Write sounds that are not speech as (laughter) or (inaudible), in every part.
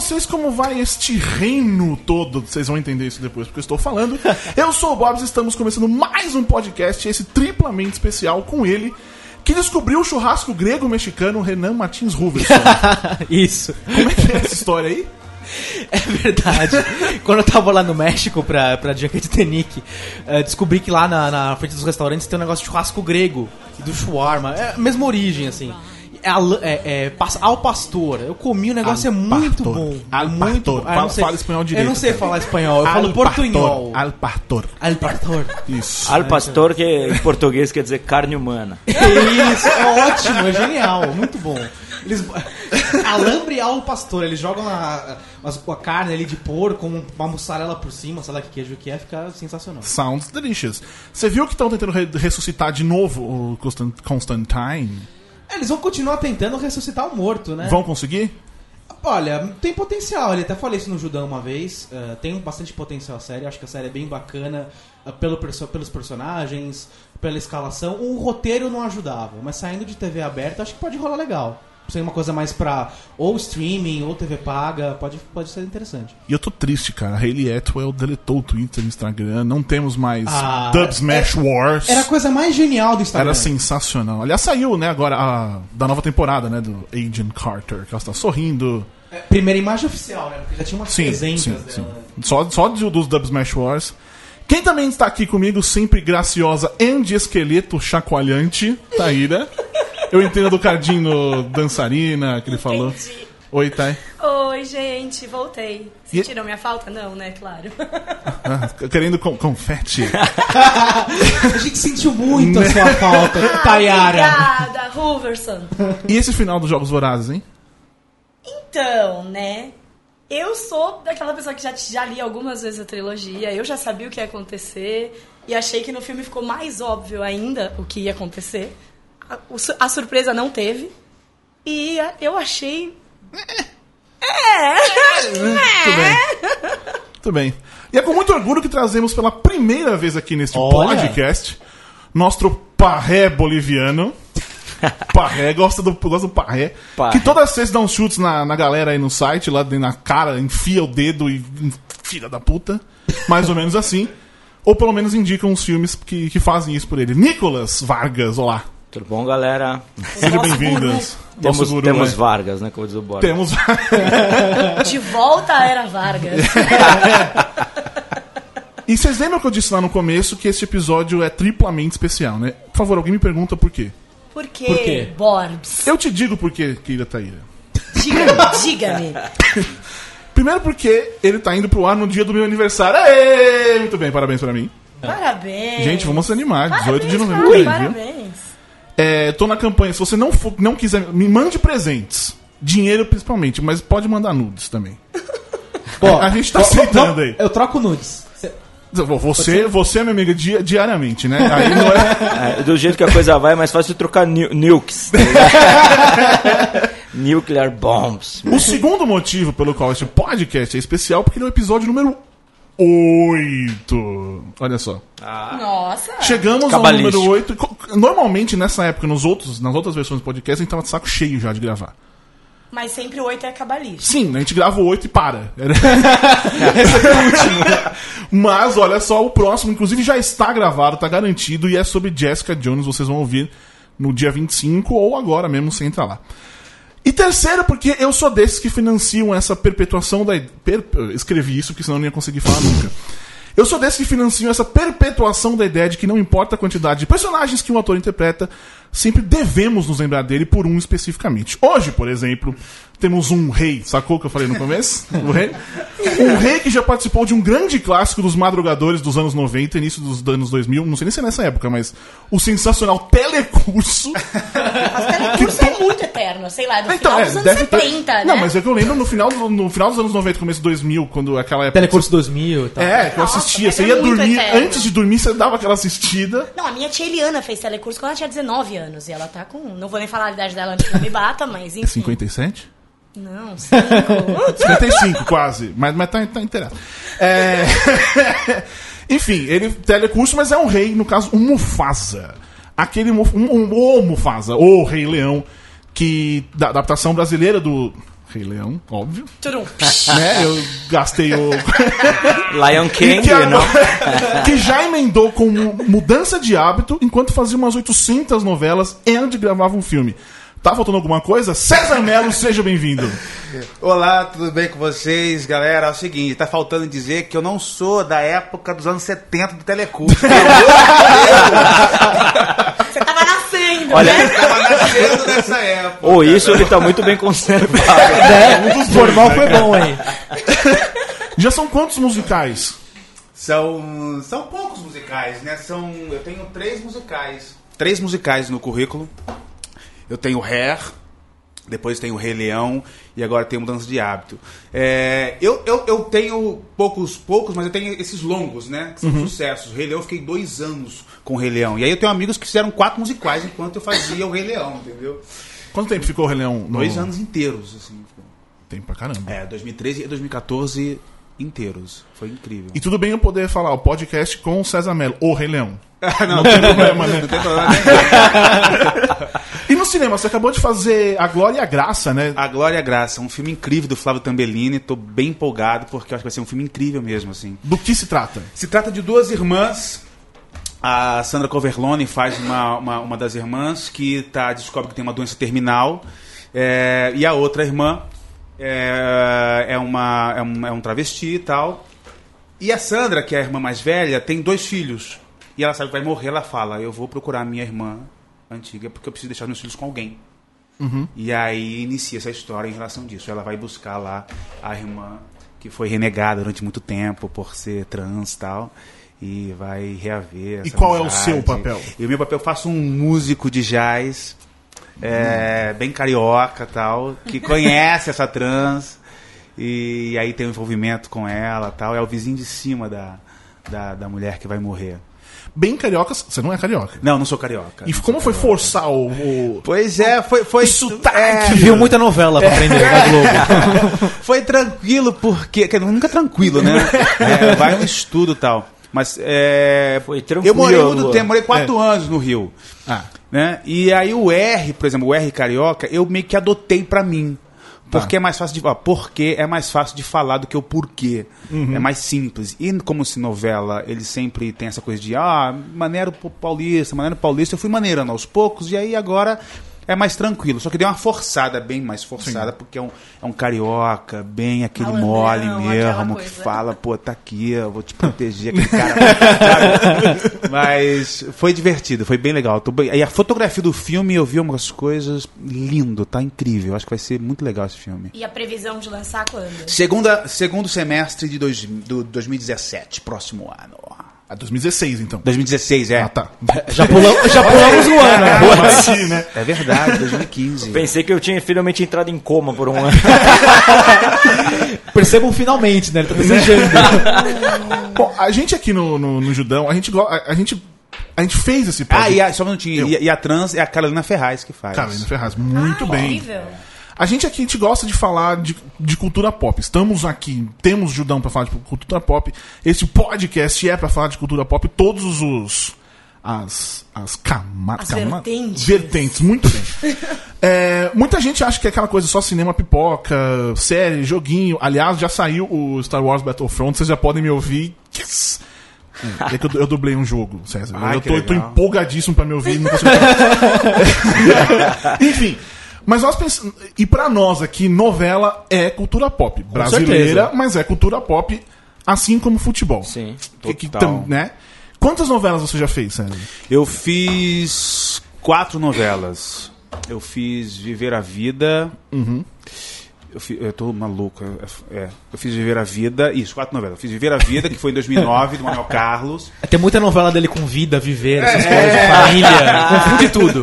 vocês, como vai este reino todo? Vocês vão entender isso depois porque eu estou falando. (laughs) Eu sou o Bobs, estamos começando mais um podcast, esse triplamente especial com ele, que descobriu o churrasco grego-mexicano Renan Martins Ruverson. (laughs) Isso. Como é que é essa história aí? (laughs) É verdade. Quando eu tava lá no México pra, pra Jaquetenique, uh, descobri que lá na, na frente dos restaurantes tem um negócio de churrasco grego e do shawarma. É a mesma origem, assim. É, al- é, é, ao pastor. Eu comi, o negócio Al é muito pastor. bom. Al É muito pastor. bom. Ah, eu Fala- não sei- fala espanhol Eu direito, não sei cara. falar espanhol, eu falo Al portunhol. pastor, Al pastor. Al pastor. Isso. Al pastor, que em português quer dizer carne humana. Isso, é ótimo, é genial, muito bom. Eles, alambre ao pastor, eles jogam a, a, a carne ali de porco com uma mussarela por cima, sei lá que queijo que é, fica sensacional. Sounds delicious. Você viu que estão tentando re- ressuscitar de novo o Constan- Constantine? É, Eles vão continuar tentando ressuscitar o morto, né? Vão conseguir? Olha, tem potencial, ele até falei isso no Judão uma vez, eh, tem bastante potencial a série, acho que a série é bem bacana eh, pelo perso- pelos personagens, pela escalação, o roteiro não ajudava, mas saindo de TV aberta acho que pode rolar legal. Ser uma coisa mais pra ou streaming ou TV paga, pode, pode ser interessante. E eu tô triste, cara. A Hayley Atwell deletou o Twitter e o Instagram. Não temos mais Ah, Dub Smash Wars. Era a coisa mais genial do Instagram. Era sensacional. Aliás, saiu, né, agora a, da nova temporada, né, do Agent Carter, que ela está sorrindo. É, Primeira imagem oficial, né? Porque já tinha umas Sim, 300 sim, dela. sim. né? Só, só dos Dub Smash Wars. Quem também está aqui comigo, sempre graciosa de esqueleto chacoalhante, Taíra. (laughs) Eu entendo do Cardinho dançarina, que ele falou. Entendi. Oi, Thay. Oi, gente, voltei. E- Sentiram minha falta? Não, né? Claro. Ah, querendo com, confete. (laughs) A gente sentiu muito a sua falta, Tayara. Obrigada, Hooverson. E esse final dos Jogos Vorazes, hein? Então, né? Eu sou daquela pessoa que já, já li algumas vezes a trilogia, eu já sabia o que ia acontecer e achei que no filme ficou mais óbvio ainda o que ia acontecer. A, surpresa não teve e eu achei. É! Muito bem. Muito bem. E é com muito orgulho que trazemos pela primeira vez aqui neste Olha. podcast nosso parré boliviano. (laughs) Parré, gosta do, gosta do parré. Parré. Que toda sexta dá uns chutes na, na galera aí no site, lá na cara, enfia o dedo e. Filha da puta. Mais ou menos assim. Ou pelo menos indicam os filmes que, que fazem isso por ele. Nicolas Vargas, olá. Tudo bom, galera? Sejam bem-vindos. Temos, guru, temos é. Vargas, né? Como diz o Borges. Temos. (laughs) De volta à Era Vargas. E vocês lembram que eu disse lá no começo que esse episódio é triplamente especial, né? Por favor, alguém me pergunta por quê. Por quê, Por quê? Borbs? Eu te digo por quê, querida Taíra. Diga-me, (laughs) diga-me. Primeiro porque ele tá indo pro ar no dia do meu aniversário. Aê! Muito bem, parabéns pra mim. Parabéns. Gente, vamos se animar. 18 de Parabéns, novembro, Fábio, aí, viu? É, tô na campanha. Se você não, for- não quiser, me mande presentes. Dinheiro principalmente, mas pode mandar nudes também. (laughs) Bom, A gente tá aceitando aí. Eu troco nudes. Cê- Você, você é minha amiga di- diariamente, né? Aí não é. (laughs) É, do jeito que a coisa vai, é mais fácil trocar nu nukes. tá? (laughs) Nuclear bombs. O segundo motivo pelo qual esse podcast é especial é porque ele é o episódio número 8. Olha só. Nossa. Chegamos ao Cabalístico. número 8. Co- Normalmente, nessa época, nos outros, nas outras versões do podcast, a gente tava de saco cheio já de gravar. Mas sempre o 8 é cabalista. Sim, a gente grava o 8 e para. (laughs) Mas olha só, o próximo, inclusive, já está gravado, está garantido, e é sobre Jessica Jones. Vocês vão ouvir no dia 25 ou agora mesmo, você entra lá. E terceiro, porque eu sou desses que financiam essa perpetuação da. Per... Escrevi isso, porque senão não ia conseguir falar nunca. Eu sou desses que financiam essa perpetuação da ideia de que não importa a quantidade de personagens que um ator interpreta, sempre devemos nos lembrar dele por um especificamente. Hoje, por exemplo, temos um rei, sacou o que eu falei no começo? (laughs) o rei? Um rei que já participou de um grande clássico dos madrugadores dos anos 90, início dos anos 2000, não sei nem se é nessa época, mas o sensacional Telecurso. Mas telecurso é muito eterno, sei lá, do Então, final é, dos anos deve ter- 70, né? Não, mas é que eu lembro no final, do- no final dos anos 90, começo de 2000, quando aquela época. Telecurso 2000 e tal. É, que eu Nossa, assistia. mas Você é ia dormir, eterno. antes de dormir, você dava aquela assistida. Não, a minha tia Eliana fez telecurso quando ela tinha 19 anos. E ela tá com. Não vou nem falar a idade dela antes que me bata, mas enfim. 57? Não, 5. 55, (laughs) quase. Mas, mas tá, tá inteirado. É... (laughs) Enfim, ele telecurso, mas é um rei, no caso, um Mufasa. Aquele um, um, o Mufasa, o Rei Leão, que. Da adaptação brasileira do. Rei Leão, óbvio. (laughs) Né? Eu gastei o. (laughs) Lion King, que, não? (laughs) que já emendou com mu- mudança de hábito enquanto fazia umas 800 novelas e onde gravava um filme. Tá faltando alguma coisa? César Melo, seja bem-vindo. Olá, tudo bem com vocês? Galera, é o seguinte, tá faltando dizer que eu não sou da época dos anos 70 do Telecurso. Olha- né? Eu (laughs) tava nascendo nessa época. Ou isso, ele tá muito bem conservado. (laughs) É, o formal foi bom aí. (laughs) Já são quantos musicais? São, são poucos musicais, né? São, eu tenho três musicais. Três musicais no currículo. Eu tenho Hair, depois tenho Rei Leão e agora tenho Mudança de Hábito. É, eu, eu, eu tenho poucos, poucos, mas eu tenho esses longos, né? Que são sucessos. Rei Leão, eu fiquei dois anos com o Rei Leão. E aí eu tenho amigos que fizeram quatro musicais enquanto eu fazia o Rei Leão, entendeu? Quanto tempo ficou o Rei Leão? no- Dois anos inteiros, assim. Tempo pra caramba. É, 2013 e 2014 inteiros. Foi incrível. E tudo bem eu poder falar o podcast com o César Melo, o Rei Leão. (laughs) (laughs) não, tem problema, né? Não tem problema nenhum. (laughs) E no cinema, você acabou de fazer A Glória e a Graça, né? A Glória e a Graça, um filme incrível do Flávio Tambellini. Tô bem empolgado porque eu acho que vai ser um filme incrível mesmo, assim. Do que se trata? Se trata de duas irmãs. A Sandra Coverlone faz uma, uma, uma das irmãs que tá, descobre que tem uma doença terminal. É, e a outra irmã é, é, uma, é, um, é um travesti e tal. E a Sandra, que é a irmã mais velha, tem dois filhos. E ela sabe que vai morrer, ela fala: Eu vou procurar a minha irmã antiga porque eu preciso deixar meus filhos com alguém. E aí inicia essa história em relação disso. Ela vai buscar lá a irmã que foi renegada durante muito tempo por ser trans e tal. E vai reaver. E qual é o amizade. seu papel? E o meu papel eu faço um músico de jazz, é, bem carioca tal, que conhece essa trans. E aí tem um envolvimento com ela tal. É o vizinho de cima da, da, da mulher que vai morrer. Bem carioca, você não é carioca. Não, não sou carioca. E como foi forçar o. o- Pois é, foi. foi sotaque. é, Viu muita novela pra aprender na Globo. (laughs) Foi tranquilo, porque. quer dizer, Nunca é tranquilo, né? (laughs) É, vai um estudo e tal. Mas é. Foi tranquilo, Eu morei muito tempo, morei quatro anos no Rio. Ah. Né? E aí o R, por exemplo, o R carioca, eu meio que adotei pra mim. Porque é mais fácil de ó, porque é mais fácil de falar do que o porquê. É mais simples. E como se novela, ele sempre tem essa coisa de ah, maneiro paulista, maneiro paulista, eu fui maneirando aos poucos, e aí agora é mais tranquilo. Só que deu uma forçada, bem mais forçada, porque é um, é um carioca, bem aquele Malandrão, mole mesmo, que fala, pô, tá aqui, eu vou te proteger, aquele cara. (laughs) Mas foi divertido, foi bem legal. Tô bem- E a fotografia do filme, eu vi umas coisas lindo, tá incrível. Acho que vai ser muito legal esse filme. E a previsão de lançar quando? Segunda, segundo semestre de dois, do 2017, próximo ano. Ah, 2016, então. 2016, é. Ah, tá. (laughs) Já pulamos, já pulamos o ano. né? Né? É verdade, 2015. (laughs) Pensei que eu tinha finalmente entrado em coma por um ano. (laughs) Percebam finalmente, né? Ele tá desejando. Bom, a gente aqui no, no, no Judão, a gente, a, a gente. A gente fez esse Ah, podcast. e a, só um minutinho. Eu. E, a- e a trans é a Carolina Ferraz que faz. Carolina Ferraz, muito Ah, bem. incrível. A gente aqui a gente gosta de falar de, de cultura pop. Estamos aqui, temos Judão pra falar de cultura pop. Esse podcast é pra falar de cultura pop. Todos os. As, as camadas. As vertentes. Vertentes, muito bem. (laughs) É, muita gente acha que é aquela coisa só cinema, pipoca, série, joguinho. Aliás, já saiu o Star Wars Battlefront, vocês já podem me ouvir. Yes! É que eu, eu dublei um jogo, César. Ai, eu tô, eu tô empolgadíssimo pra me ouvir. Não consigo (laughs) (laughs) Enfim, mas nós pensamos. E pra nós aqui, novela é cultura pop. Brasileira, certeza. mas é cultura pop, assim como futebol. Sim. Que- que Total. tam- né? Quantas novelas você já fez, César? Eu fiz quatro novelas. Eu fiz Viver a Vida. Eu, fi- eu tô maluco. é, é. eu fiz Viver a Vida. Isso, quatro novelas. Eu fiz Viver a Vida, que foi em 2009, do Manuel Carlos. Tem muita novela dele com vida, viver, essas coisas, família, (laughs) confunde tudo.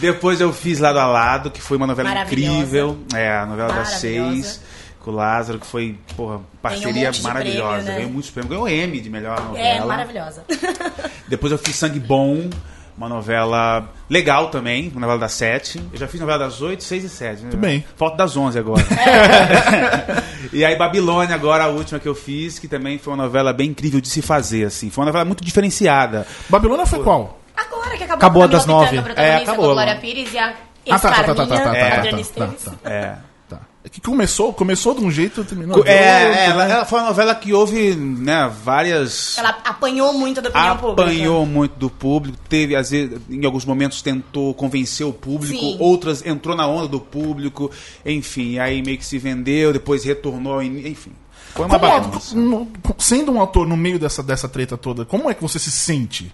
Depois eu fiz Lado a Lado, que foi uma novela incrível. É, a novela das seis. Com o Lázaro, que foi, porra, parceria de maravilhosa. prêmio, né? Ganhou muitos prêmios. Ganhou M de melhor novela. É, maravilhosa. (laughs) Depois eu fiz Sangue Bom, uma novela legal também, uma novela das sete. Eu já fiz novela das oito, seis e sete. Muito bem. Falta das onze agora. (laughs) e aí Babilônia agora, a última que eu fiz, que também foi uma novela bem incrível de se fazer, assim. Foi uma novela muito diferenciada. Babilônia foi qual? Agora que acabou, Acabou a das nove. É, acabou, com a Glória. Pires e a Ah, tá, tá, tá, tá, tá, tá, tá, É, tá, Adriana tá, Esteves. tá. É. Tá. É que começou, começou de um jeito e terminou de É, é, outro, ela, né? ela foi uma novela que houve, né, várias. Ela apanhou muito da opinião pública. apanhou muito do público, teve, às vezes, em alguns momentos tentou convencer o público, Sim. outras entrou na onda do público, enfim, aí meio que se vendeu, depois retornou, enfim. Foi uma Como, bagunça. no- sendo um autor no meio dessa, dessa treta toda, como é que você se sente?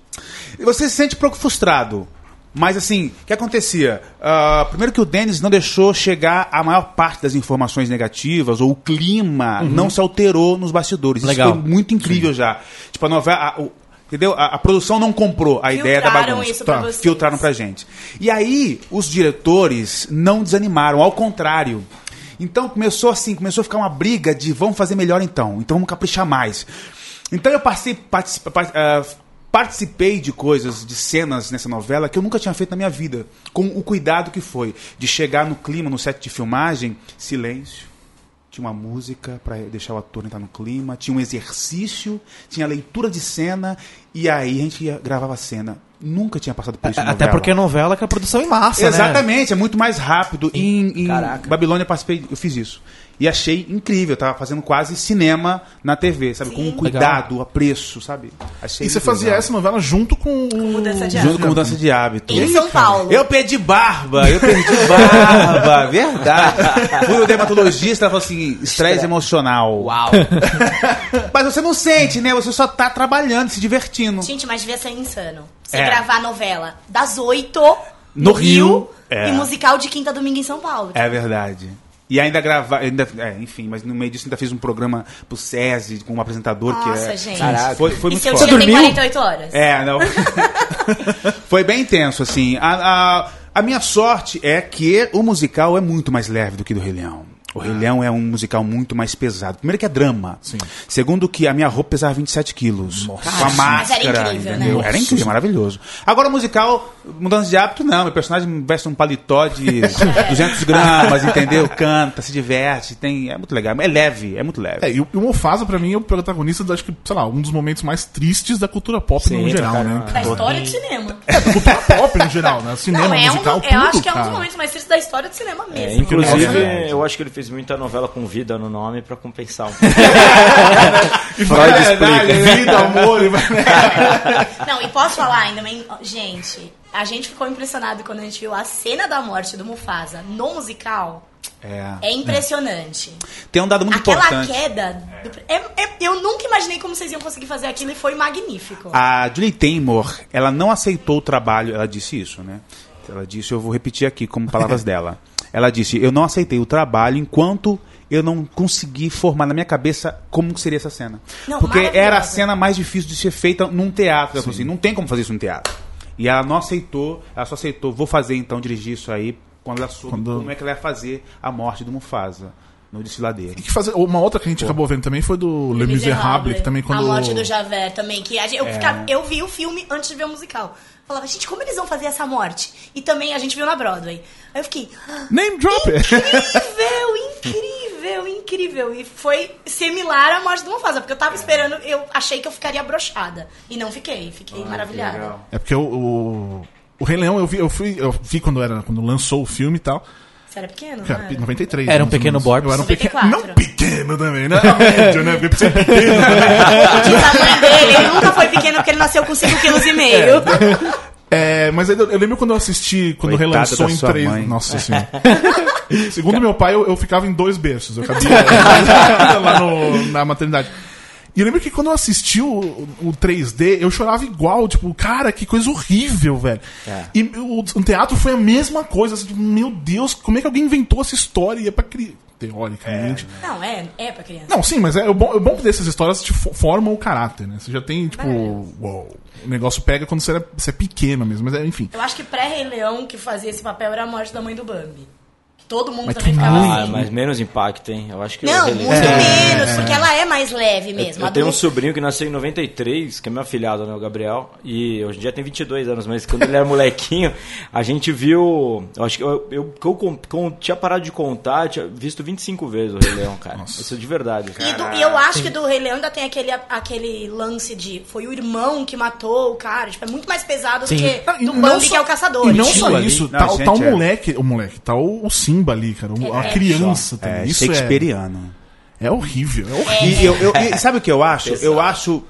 Você se sente um pouco frustrado. Mas assim, o que acontecia? Ah, primeiro que o Denis não deixou chegar a maior parte das informações negativas, ou o clima não se alterou nos bastidores. Legal. Isso foi muito incrível já. Tipo, a novela. a- o- entendeu? A, a produção não comprou a ideia da Filtraram bagunça. isso pra Tá. vocês. Filtraram pra gente. E aí, os diretores não desanimaram, ao contrário. Então começou assim, começou a ficar uma briga de vamos fazer melhor então, então vamos caprichar mais. Então eu passei, ah, participei de coisas, de cenas nessa novela que eu nunca tinha feito na minha vida, com o cuidado que foi de chegar no clima, no set de filmagem, silêncio, tinha uma música para deixar o ator entrar no clima, tinha um exercício, tinha leitura de cena e aí a gente ia, gravava a cena. Nunca tinha passado por isso em Até novela. porque novela que é produção em massa, né? Exatamente, é muito mais rápido. Em, em Caraca. Babilônia eu participei, eu fiz isso. E achei incrível, eu tava fazendo quase cinema na TV, sabe? Com um cuidado, apreço, sabe? Achei E você fazia legal. essa novela junto com o... Mudança de Junto hábito. com mudança de hábito. Em São Paulo. Eu perdi barba, eu perdi (laughs) barba, verdade. Fui o dermatologista, ela falou assim, estresse emocional. Uau. (laughs) Mas você não sente, né? Você só tá trabalhando, se divertindo. Gente, mas devia ser insano. Você É. gravar novela das 8 No no Rio, Rio, é. e musical de quinta domingo em São Paulo. É verdade. E ainda gravar, ainda, é, enfim, mas no meio disso ainda fez um programa pro SESI com um apresentador que Nossa, é. gente. Caraca. Foi, foi e muito seu dia tem dormiu? 48 horas. É, não. (laughs) Foi bem intenso, assim. A, a, a minha sorte é que o musical é muito mais leve do que do Rei Leão. O Rei Leão é um musical muito mais pesado. Primeiro que é drama. Sim. Segundo que a minha roupa pesava 27 quilos. Com a Mas máscara, era incrível, entendeu? né? Era incrível, maravilhoso. Agora o musical, mudança de hábito, não. Meu personagem veste um paletó de (laughs) 200 gramas, entendeu? Canta, se diverte, tem... É muito legal. É leve, é muito leve. É, e o, o Mufasa, pra mim, é o protagonista, do, acho que, sei lá, um dos momentos mais tristes da cultura pop Sim, no geral, pra né? Da história do cinema. É, da cultura pop no geral, né? Cinema, Não, é um, musical, eu tudo, acho que é um cara. dos momentos mais tristes da história do cinema É, mesmo. inclusive, É. eu acho que ele fez muita novela com vida no nome pra compensar um (laughs) E Freud explica. é, Vida, amor, e. Não, e posso falar ainda, gente, a gente ficou impressionado quando a gente viu a cena da morte do Mufasa no musical. É. É impressionante. Tem um dado muito Aquela importante. queda. do- é- é- eu nunca imaginei como vocês iam conseguir fazer aquilo e foi magnífico. A Julie Taymor, ela não aceitou o trabalho, ela disse isso, né? Ela disse, eu vou repetir aqui como palavras (laughs) dela. Ela disse, eu não aceitei o trabalho enquanto eu não consegui formar na minha cabeça como seria essa cena. Não, Porque era a cena mais difícil de ser feita num teatro. Assim, não tem como fazer isso num teatro. E ela não aceitou, ela só aceitou, vou fazer então, dirigir isso aí, quando ela soube Quando- como é que ela ia fazer a morte do Mufasa no desfiladeiro. E que fazer, uma outra que a gente acabou vendo também foi do Le Miserable, que também quando... A morte do Javert também, que a gente- eu, É. ficava- eu vi o filme antes de ver o musical. Falava, gente, como eles vão fazer essa morte? E também a gente viu na Broadway. Aí eu fiquei, "Ah, Name drop it! incrível, incrível, incrível. E foi similar à morte do Mufasa, porque eu tava esperando, eu achei que eu ficaria brochada. E não fiquei, fiquei maravilhada. É porque o, o, o Rei Leão eu vi, eu, fui, eu vi quando, era, quando lançou o filme e tal. Você era pequeno, era? 93. Era um pequeno. Borbs. Eu era um pequeno. 94. Não pequeno também, né? Era médio, né? Porque ser pequeno. (laughs) O tamanho dele, ele nunca foi pequeno porque ele nasceu com 5,5 kg. É, mas aí eu, eu lembro quando eu assisti, quando Coitada relançou em três. mãe. Nossa (laughs) senhora. Segundo meu pai, eu, eu ficava em dois berços. Eu cabia (laughs) lá no- na maternidade. E eu lembro que quando eu assisti o, o 3D, eu chorava igual, tipo, cara, que coisa horrível, velho. É. E o, o teatro foi a mesma coisa, assim, tipo, meu Deus, como é que alguém inventou essa história? E é pra criança, teoricamente. Não, é, é pra criança. Não, sim, mas é o bom, é bom que dessas histórias te fo- formam o caráter, né? Você já tem, tipo, uou, o negócio pega quando você é, você é pequeno mesmo, mas é, enfim. Eu acho que pré-Rei Leão que fazia esse papel era a morte da mãe do Bambi. Todo mundo Mas também ficava. Ah, assim. mas menos impacto, hein? Eu acho que Não, eu muito relevei. menos, porque ela é mais leve mesmo. Eu tenho um sobrinho que nasceu em 93, que é meu afilhado, né, o Gabriel, e hoje em dia tem 22 anos, mas quando ele era (laughs) molequinho, a gente viu, eu acho que eu, eu, eu com- tinha parado de contar, tinha visto 25 vezes o Rei Leão, cara. Isso é de verdade. E, do- e eu acho que do Rei Leão ainda tem aquele, aquele lance de foi o irmão que matou o cara. Tipo, é muito mais pesado Sim. do que Não, do Bambi só- que é o caçador. E não só isso, Não, tá, gente, tá o é. moleque, o moleque, tá o, o Simba ali, cara, a É, criança também. É, isso é, Shakespeareano. é horrível, é horrível. E, eu, eu- e sabe o que eu acho? Eu acho,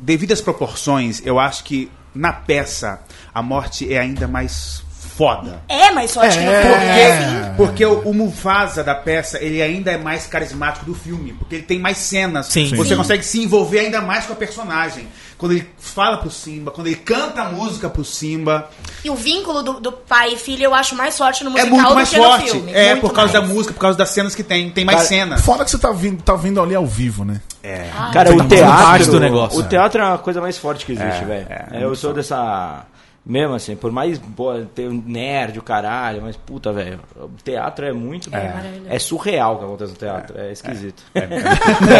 devido às proporções, eu acho que na peça a morte é ainda mais foda. É, mas só acho que no É. filme é assim. Porque o, o Mufasa da peça, ele ainda é mais carismático do filme, porque ele tem mais cenas. Sim. Você Sim. consegue se envolver ainda mais com a personagem. Quando ele fala pro Simba, quando ele canta a música pro Simba, E o vínculo do, do pai e filho eu acho mais forte no é musical muito mais do que forte. no filme. É, Muito por causa mais. da música, por causa das cenas que tem. Tem mais Cara, cenas. Fora que você tá vindo, tá vendo ali ao vivo, né? É. Cara, Tem o teatro, do negócio. o teatro é a coisa mais forte que existe, É, velho. é, É, eu sou dessa mesmo assim, por mais pô, ter um nerd, o caralho, mas puta, velho, o teatro é muito maravilhoso. é, surreal o que acontece no teatro, é, esquisito. (laughs) eu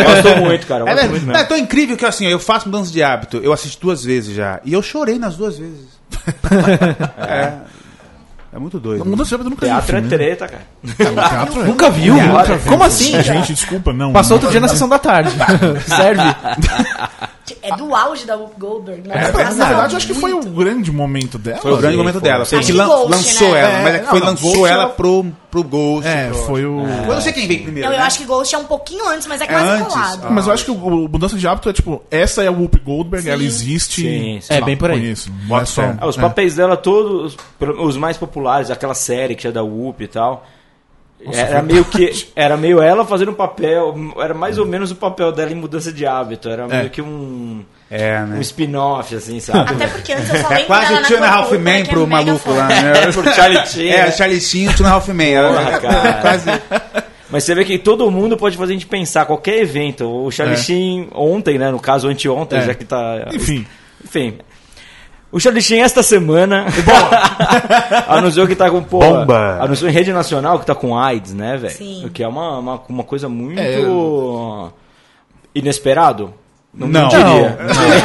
gosto muito, cara, eu É, gosto verdade. muito Não, mesmo. é tão incrível que assim, eu faço mudança de hábito. Eu assisti duas vezes já. E eu chorei nas duas vezes. (laughs) é. É muito doido. Mudança de hábito nunca vi Teatro é né? treta, cara. O teatro é- Nunca viu? Nunca Nunca Como assim? Gente, desculpa, não. Passou outro dia na sessão da tarde. (laughs) Serve. É do auge da Whoopi Goldberg, né? É, na verdade, eu acho que foi o grande momento dela. Foi o grande Sim, momento foi. dela. Foi que que lan- Ghost, lançou né? ela. É, mas é que não, foi, lançou Ghost ela pro, pro Ghost. É, pro- foi o. Eu não sei quem veio primeiro. Eu né? acho que Ghost é um pouquinho antes, mas é É quase antes? colado. Ah. Mas eu acho que o, o mudança de hábito é tipo, essa é a Whoopi Goldberg, ela existe. Sim, sim. É, lá, bem por aí. Não é Bota só. Ah, os é. papéis dela todos, os mais populares, aquela série que é da Whoop e tal. Era meio que era meio ela fazendo um papel, era mais ou menos o papel dela em mudança de hábito, era meio que um É, um né? spin-off assim, sabe? Até porque antes eu só É quase o na Two and a Half que é pro maluco lá, né? (laughs) É, pro Charlie Sheen, É, né? o Charlie Sheen e o Two and a Half. Porra, Era- (laughs) cara. Quase... Mas você vê que todo mundo pode fazer a gente pensar qualquer evento. O Charlie É. Sheen ontem, né, no caso anteontem, É. já que tá Enfim. Enfim. O Charlie Sheen esta semana anunciou (laughs) que tá com pô, Bomba. anunciou em rede nacional que tá com AIDS, né, velho? Sim. O que é uma, uma, uma coisa muito É. inesperado. Não, Não. diria.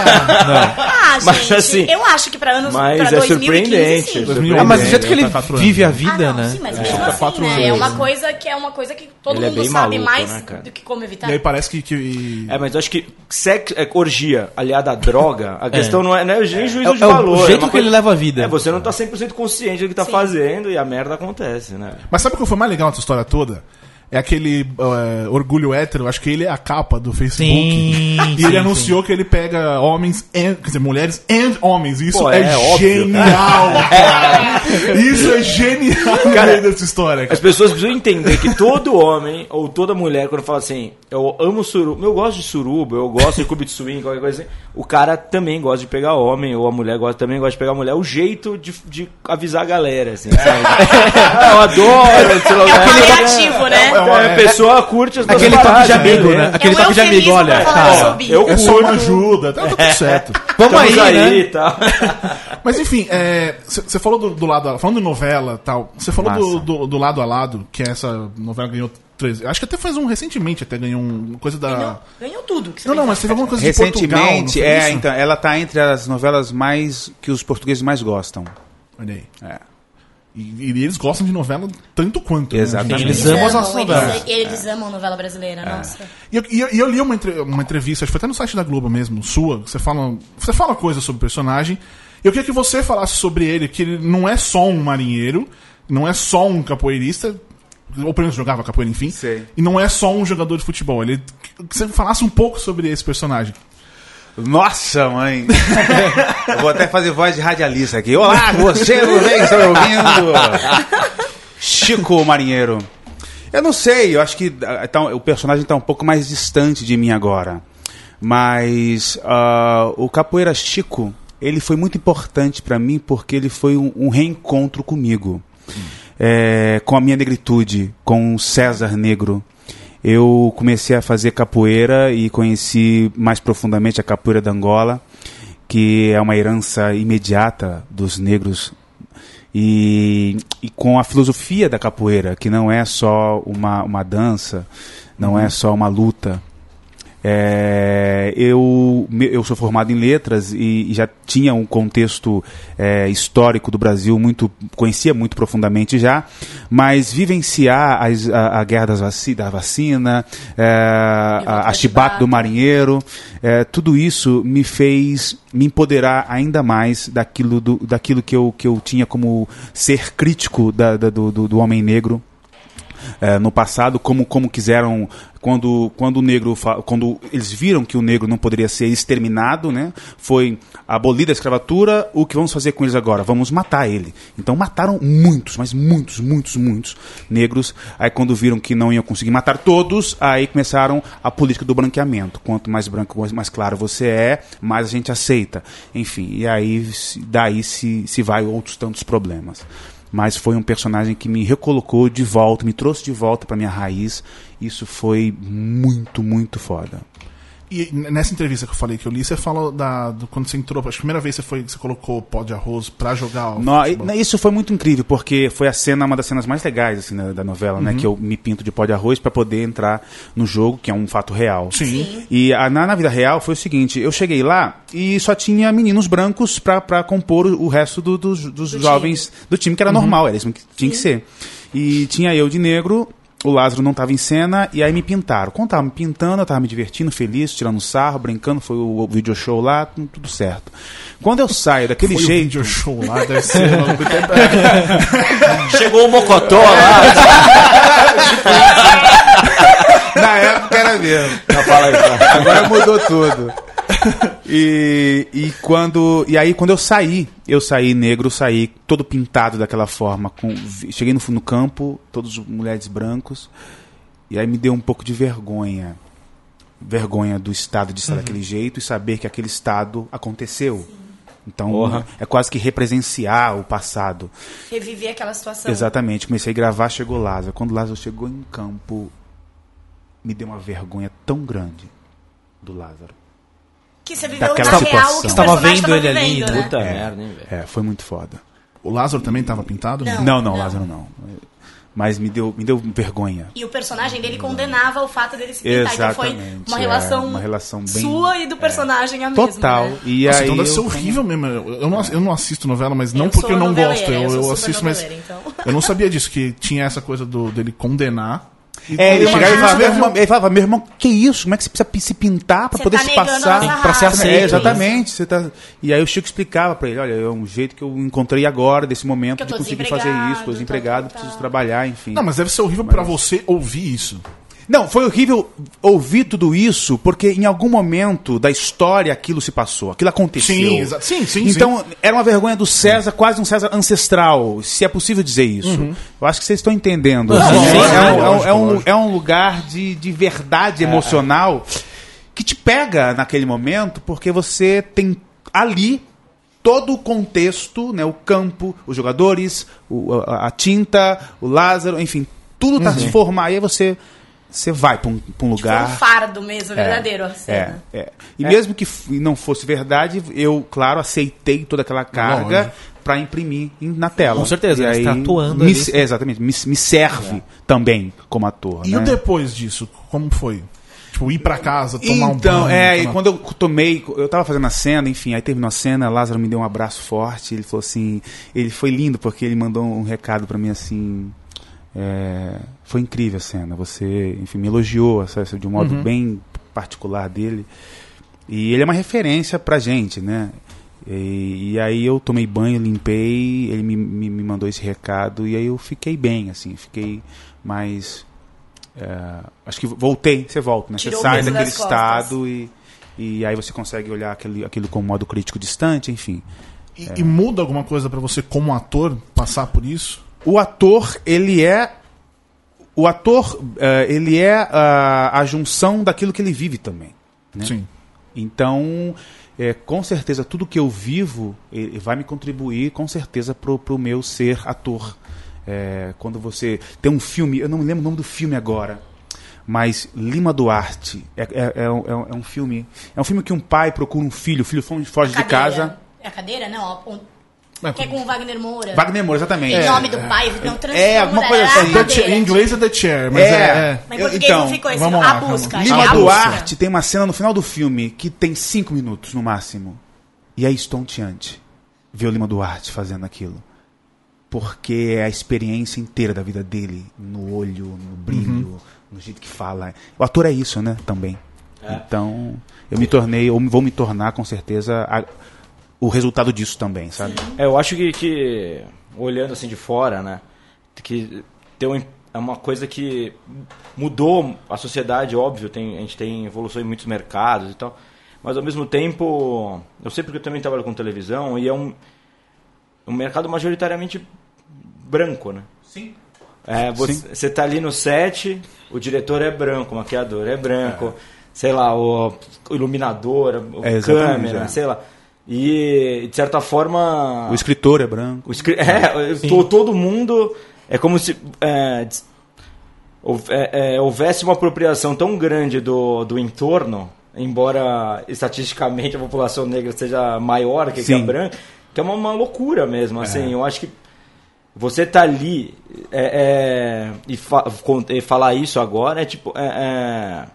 Ah, Mas, gente, assim, eu acho que pra anos mas pra é 2015, surpreendente, sim. é. Ah, mas do jeito que ele Tá anos. vive a Ah, vida, não, né? Sim, mas É. mesmo Tá assim, né? anos. É uma coisa que é uma coisa que todo Ele é mundo bem sabe maluco, mais né, do que como evitar. E aí parece que. que... É, mas eu acho que sexo, é, orgia aliada à droga, a (laughs) questão não é, não é nem juízo É, de é valor. o é jeito que ele leva a vida. É, você não tá 100% consciente do que tá Sim. fazendo e a merda acontece, né? Mas sabe o que foi mais legal nessa história toda? É aquele é, orgulho hétero, acho que ele é a capa do Facebook. Sim, (laughs) e sim, ele sim. anunciou que ele pega homens, and, quer dizer, mulheres e homens. Isso Pô, é, é genial, (laughs) cara. Isso é genial no meio dessa história, As cara. pessoas precisam entender que todo homem ou toda mulher, quando fala assim, eu amo suruba, eu gosto de suruba, eu gosto de clube de swing, qualquer coisa assim, o cara também gosta de pegar homem, ou a mulher gosta, também gosta de pegar mulher. O jeito de, de avisar a galera, assim, sabe? (laughs) Eu adoro, sei lá, É o aquele- paliativo, né? É, É, a pessoa curte as duas Aquele toque paradas, de amigo, né? né? Aquele É toque de amigo, olha, eu É uma curto. ajuda, tá tudo certo. (laughs) Vamos aí, Estamos né? e tal. (laughs) Mas enfim, você falou do, do lado a- falando de novela e tal, você falou do, do, do lado a lado, que essa novela ganhou três. Acho que até faz um recentemente, até ganhou um, coisa da. Ganhou, ganhou tudo. Que você Não, não, mas teve alguma coisa de Portugal. não Recentemente, é, isso? então, ela tá entre as novelas mais que os portugueses mais gostam. Olha aí. É. E, e eles gostam de novela tanto quanto. né? Exatamente. Eles Eles amam as nossas eles, novelas. eles amam novela brasileira, nossa. E eu, e eu- e eu li uma, entre- uma entrevista, acho que foi até no site da Globo mesmo, sua, que você fala, você fala coisas sobre o personagem. Eu queria que você falasse sobre ele, que ele não é só um marinheiro, não é só um capoeirista, ou pelo menos jogava capoeira, enfim. Sei. E não é só um jogador de futebol. Ele, que você falasse um pouco sobre esse personagem. Nossa, mãe! (laughs) Eu vou até fazer voz de radialista aqui. Olá, você também que está me ouvindo! Chico Marinheiro. Eu não sei, eu acho que ah, tá- o personagem está um pouco mais distante de mim agora. Mas ah, o Capoeira Chico, ele foi muito importante para mim porque ele foi um, um reencontro comigo. É, com a minha negritude, com o César Negro. Eu comecei a fazer capoeira e conheci mais profundamente a capoeira da Angola, que é uma herança imediata dos negros e, e com a filosofia da capoeira, que não é só uma, uma dança, não é só uma luta. É, eu, eu sou formado em letras e, e já tinha um contexto é, histórico do Brasil muito conhecia muito profundamente já, mas vivenciar as- a, a guerra das vaci, da vacina, é, a, a chibata do marinheiro, é, tudo isso me fez me empoderar ainda mais daquilo, do, daquilo que, eu, que eu tinha como ser crítico da- da- do, do, do homem negro eh, no passado, como, como quiseram quando, quando o negro quando eles viram que o negro não poderia ser exterminado, né? Foi abolida a escravatura, o que vamos fazer com eles agora? Vamos matar ele. Então mataram muitos, mas muitos, muitos, muitos negros. Aí quando viram que não iam conseguir matar todos, aí começaram a política do branqueamento. Quanto mais branco, mais- claro você é, mais a gente aceita. Enfim, e aí daí se, se vai outros tantos problemas mas foi um personagem que me recolocou de volta, me trouxe de volta para minha raiz. Isso foi muito, muito foda. E nessa entrevista que eu falei que eu li, você falou da, do, quando você entrou, acho que a primeira vez você foi, você colocou pó de arroz pra jogar No- isso foi muito incrível, porque foi a cena, uma das cenas mais legais assim, da, da novela, né? Que eu me pinto de pó de arroz para poder entrar no jogo, que é um fato real. Sim. E a- na, na vida real foi o seguinte: eu cheguei lá e só tinha meninos brancos pra, pra compor o, o resto do- dos, dos Do jovens do time, que era normal, era isso que tinha que ser. E tinha eu de negro. O Lázaro não estava em cena e aí me pintaram. Quando tava me pintando, eu tava me divertindo, feliz, tirando sarro, brincando, foi o, o video show lá, tudo certo. Quando eu saio daquele Foi o jeito. video show lá, deve ser. (laughs) Chegou o Mocotó lá. (laughs) (laughs) Na época era mesmo. Não, fala aí, fala. Agora mudou tudo. (laughs) E, e quando e aí quando eu saí, eu saí negro, saí todo pintado daquela forma, com, cheguei no, no campo, todos mulheres brancos, e aí me deu um pouco de vergonha. Vergonha do estado de estar daquele jeito e saber que aquele estado aconteceu. Então é quase que represenciar o passado. Reviver aquela situação. Exatamente. Comecei a gravar, chegou Lázaro. Quando Lázaro chegou em campo, me deu uma vergonha tão grande do Lázaro. Que você viveu Daquela na real o que situação. Você tava vendo ele ali, vivendo, né? Puta merda, hein, velho. É, foi muito foda. O Lázaro também tava pintado? Não. Não, não, Lázaro não. Mas me deu, me deu vergonha. E o personagem dele condenava o fato dele se pintar. Então foi Exatamente, uma é, relação, uma relação bem- sua e do personagem a mesma. Total. né? E Nossa, aí então deve eu- ser horrível mesmo. Eu não, eu não assisto novela, mas não Eu porque eu não gosto. Eu, eu eu assisto, mas. então. Eu não sabia (laughs) disso, que tinha essa coisa do, dele condenar. É, ele eu chegava e falava, meu irmão, ele falava, meu irmão, que isso? Como é que você precisa se pintar pra Você poder tá se passar? a nossa Pra ser aceito. É, exatamente. Você tá... E aí o Chico explicava pra ele, olha, é um jeito que eu encontrei agora, desse momento, de conseguir fazer isso, tô tal, desempregado, tal, tal. preciso trabalhar, enfim. Não, mas deve ser horrível pra você ouvir isso. Não, foi horrível ouvir tudo isso, porque em algum momento da história aquilo se passou, aquilo aconteceu. Sim, sim, sim, Então, era uma vergonha do César, quase um César ancestral, se é possível dizer isso. Eu acho que vocês estão entendendo. Uhum. assim, Sim, é, sim, é um- lógico, é um, é um lugar de, de verdade emocional que te pega naquele momento, porque você tem ali todo o contexto, né, o campo, os jogadores, o- a, a tinta, o Lázaro, enfim, tudo tá se formar. Aí você, você vai para um, pra um um lugar. fardo mesmo, verdadeiro. a É, cena. é. E mesmo que não fosse verdade, eu, claro, aceitei toda aquela carga para imprimir em- na tela. Com certeza, E né? Você tá atuando me, ali. é, Exatamente, me, me serve também como ator. E né? depois disso, como foi? Tipo, ir pra casa, tomar então, um banho. é, e tomar- quando eu tomei, eu tava fazendo a cena, enfim, aí terminou a cena, Lázaro me deu um abraço forte, ele falou assim, ele foi lindo porque ele mandou um recado pra mim assim, é, foi incrível a cena, você, enfim, me elogiou essa- de um modo bem particular dele, e ele é uma referência pra gente, né? E, e aí eu tomei banho, limpei, ele me, me, me mandou esse recado e aí eu fiquei bem, assim, fiquei mais. é, acho que voltei, você volta, né? Você Tirou o sai daquele estado e, e aí você consegue olhar aquele, aquilo com um modo crítico distante, enfim. E, e muda alguma coisa pra você como ator passar por isso? O ator, ele é. O ator, eh, ele é ah, a junção daquilo que ele vive também. Né? Sim. Então, é, com certeza, tudo que eu vivo eh, vai me contribuir, com certeza, pro, pro meu ser ator. É, quando você tem um filme, eu não me lembro o nome do filme agora, mas Lima Duarte é, é, é um, é um- é um filme, é um filme que um pai procura um filho, o filho fo- foge de casa. É a cadeira? Não, Mas- que é com o Wagner Moura. Wagner Moura, exatamente. Em nome do pai, não É, alguma coisa transforma, assim. é The Chair- em inglês é The Chair, mas é. é. Mas em português então, não ficou vamos lá, A vamos. busca. Lima é a Duarte busca. tem uma cena no final do filme que tem cinco minutos no máximo. E é estonteante ver o Lima Duarte fazendo aquilo. Porque é a experiência inteira da vida dele, no olho, no brilho, no jeito que fala. O ator é isso, né? Também. Então, eu me tornei, ou vou me tornar com certeza, a- o resultado disso também, sabe? É, eu acho que, que, olhando assim de fora, né, que tem um- é uma coisa que mudou a sociedade, óbvio, tem, a gente tem evolução em muitos mercados e tal, mas ao mesmo tempo, eu sei porque eu também trabalho com televisão e é um, um mercado majoritariamente branco, né? Sim. É, você, você tá ali no set, o diretor é branco, o maquiador é branco, sei lá, o, iluminador, o É, câmera, é. sei lá. E, de certa forma... O escritor é branco. O escri- (laughs) é, to- todo mundo é como se é, é, é, houvesse uma apropriação tão grande do, do entorno, embora estatisticamente a população negra seja maior que, que a Sim. branca, que é uma, uma loucura mesmo. Assim, eu acho que você tá ali é, é, e, fa- e falar isso agora é tipo é,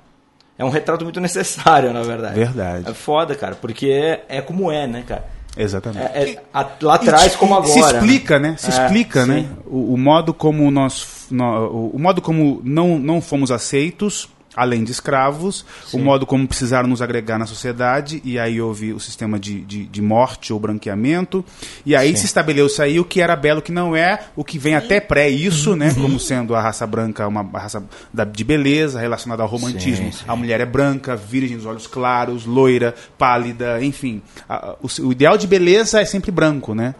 é, um retrato muito necessário, (laughs) na verdade. Verdade. É foda, cara, porque é, é como é, né, cara? Exatamente. É- é a- lá atrás como agora. Se explica, né? Se É, explica, né? O, o modo como nós, nó- o, o modo como não, não fomos aceitos, além de escravos, o modo como precisaram nos agregar na sociedade, e aí houve o sistema de, de, de morte ou branqueamento, e aí se estabeleceu aí o que era belo, o que não é, o que vem até pré isso, né? Como sendo a raça branca uma raça da- de beleza relacionada ao romantismo. Sim, sim. A mulher é branca, virgem, os olhos claros, loira, pálida, enfim. A- o, o ideal de beleza é sempre branco, né?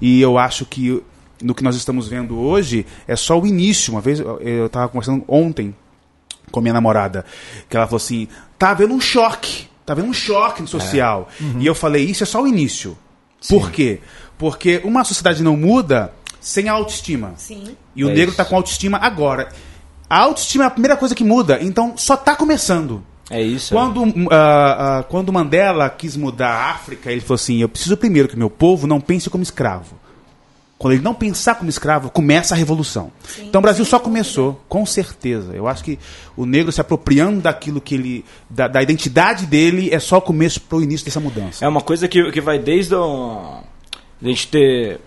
E eu acho que no que nós estamos vendo hoje é só o início. Uma vez eu estava conversando ontem com minha namorada, que ela falou assim: tá havendo um choque, tá havendo um choque no social. E eu falei: isso é só o início. Por quê? Porque uma sociedade não muda sem a autoestima. Sim. E o É negro isso. está com autoestima agora. A autoestima é a primeira coisa que muda, então só está começando. É isso. Quando, ah, ah, quando Mandela quis mudar a África, ele falou assim: eu preciso primeiro que meu povo não pense como escravo. Quando ele não pensar como escravo, começa a revolução. então o Brasil só começou, com certeza. Eu acho que o negro se apropriando daquilo que ele. da, da identidade dele é só o começo para o início dessa mudança. É uma coisa que, que vai desde o, a gente ter.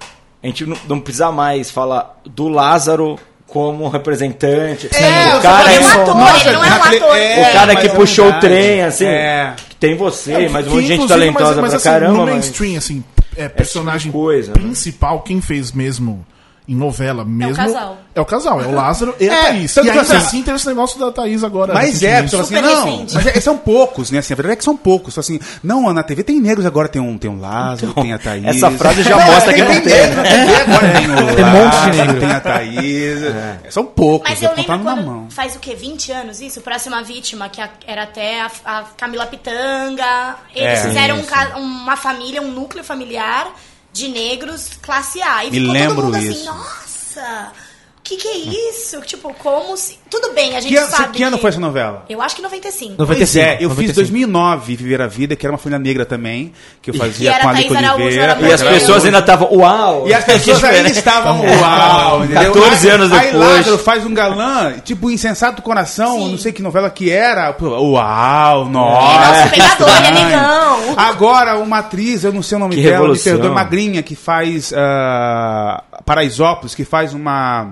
A gente não, não precisar mais falar do Lázaro como representante. É, o cara, ele é um é- ator, Nossa, ele não é um ator. é, o cara mas que é puxou verdade. o trem, assim. É. que Tem você, mas um monte de gente talentosa mas, mas, pra assim, caramba. No mas- mainstream, assim, é, personagem coisa, né? principal, quem fez mesmo em novela mesmo. casal. É o casal, é o Lázaro e a É, Thaís. tanto E que ainda assim- assim teve esse negócio da Thaís agora. Mas é, a pessoa recentemente. fala assim, não, recente. mas é- são poucos, né? Assim, a verdade é que são poucos. Assim, não, na TV tem negros agora, tem um, tem um Lázaro, tem a Thaís. essa frase já mostra que não tem, negros Na TV agora tem o (laughs) Tem um monte de negro. Tem a Thaís. São poucos, Mas é eu lembro na mão. faz o quê? 20 anos isso? Próxima Vítima, que a- era até a, a Camila Pitanga. Eles É, fizeram um uma família, um núcleo familiar de negros classe A. E Me ficou lembro todo mundo isso. assim, nossa, o que, que é isso? Tipo, como se. Tudo bem, a gente Que, sabe. que ano que- foi essa novela? Eu acho que 95. Noventa- Pois é, 95, eu fiz 95. 2009 Viver a Vida, que era uma família negra também, que eu fazia com a Lico Oliveira. era E as pessoas ainda estavam, uau! E as pessoas ainda estavam uau, (laughs) entendeu? 14 anos Aí depois. Lázaro faz um galã, tipo Insensato do Coração, Sim. não sei que novela que era. Uau, É, nossa. nosso pegador, ele é negão. Agora, uma atriz, eu não sei o nome Que dela, me revolução. perdoe, magrinha, que faz ah, Paraisópolis, que faz uma.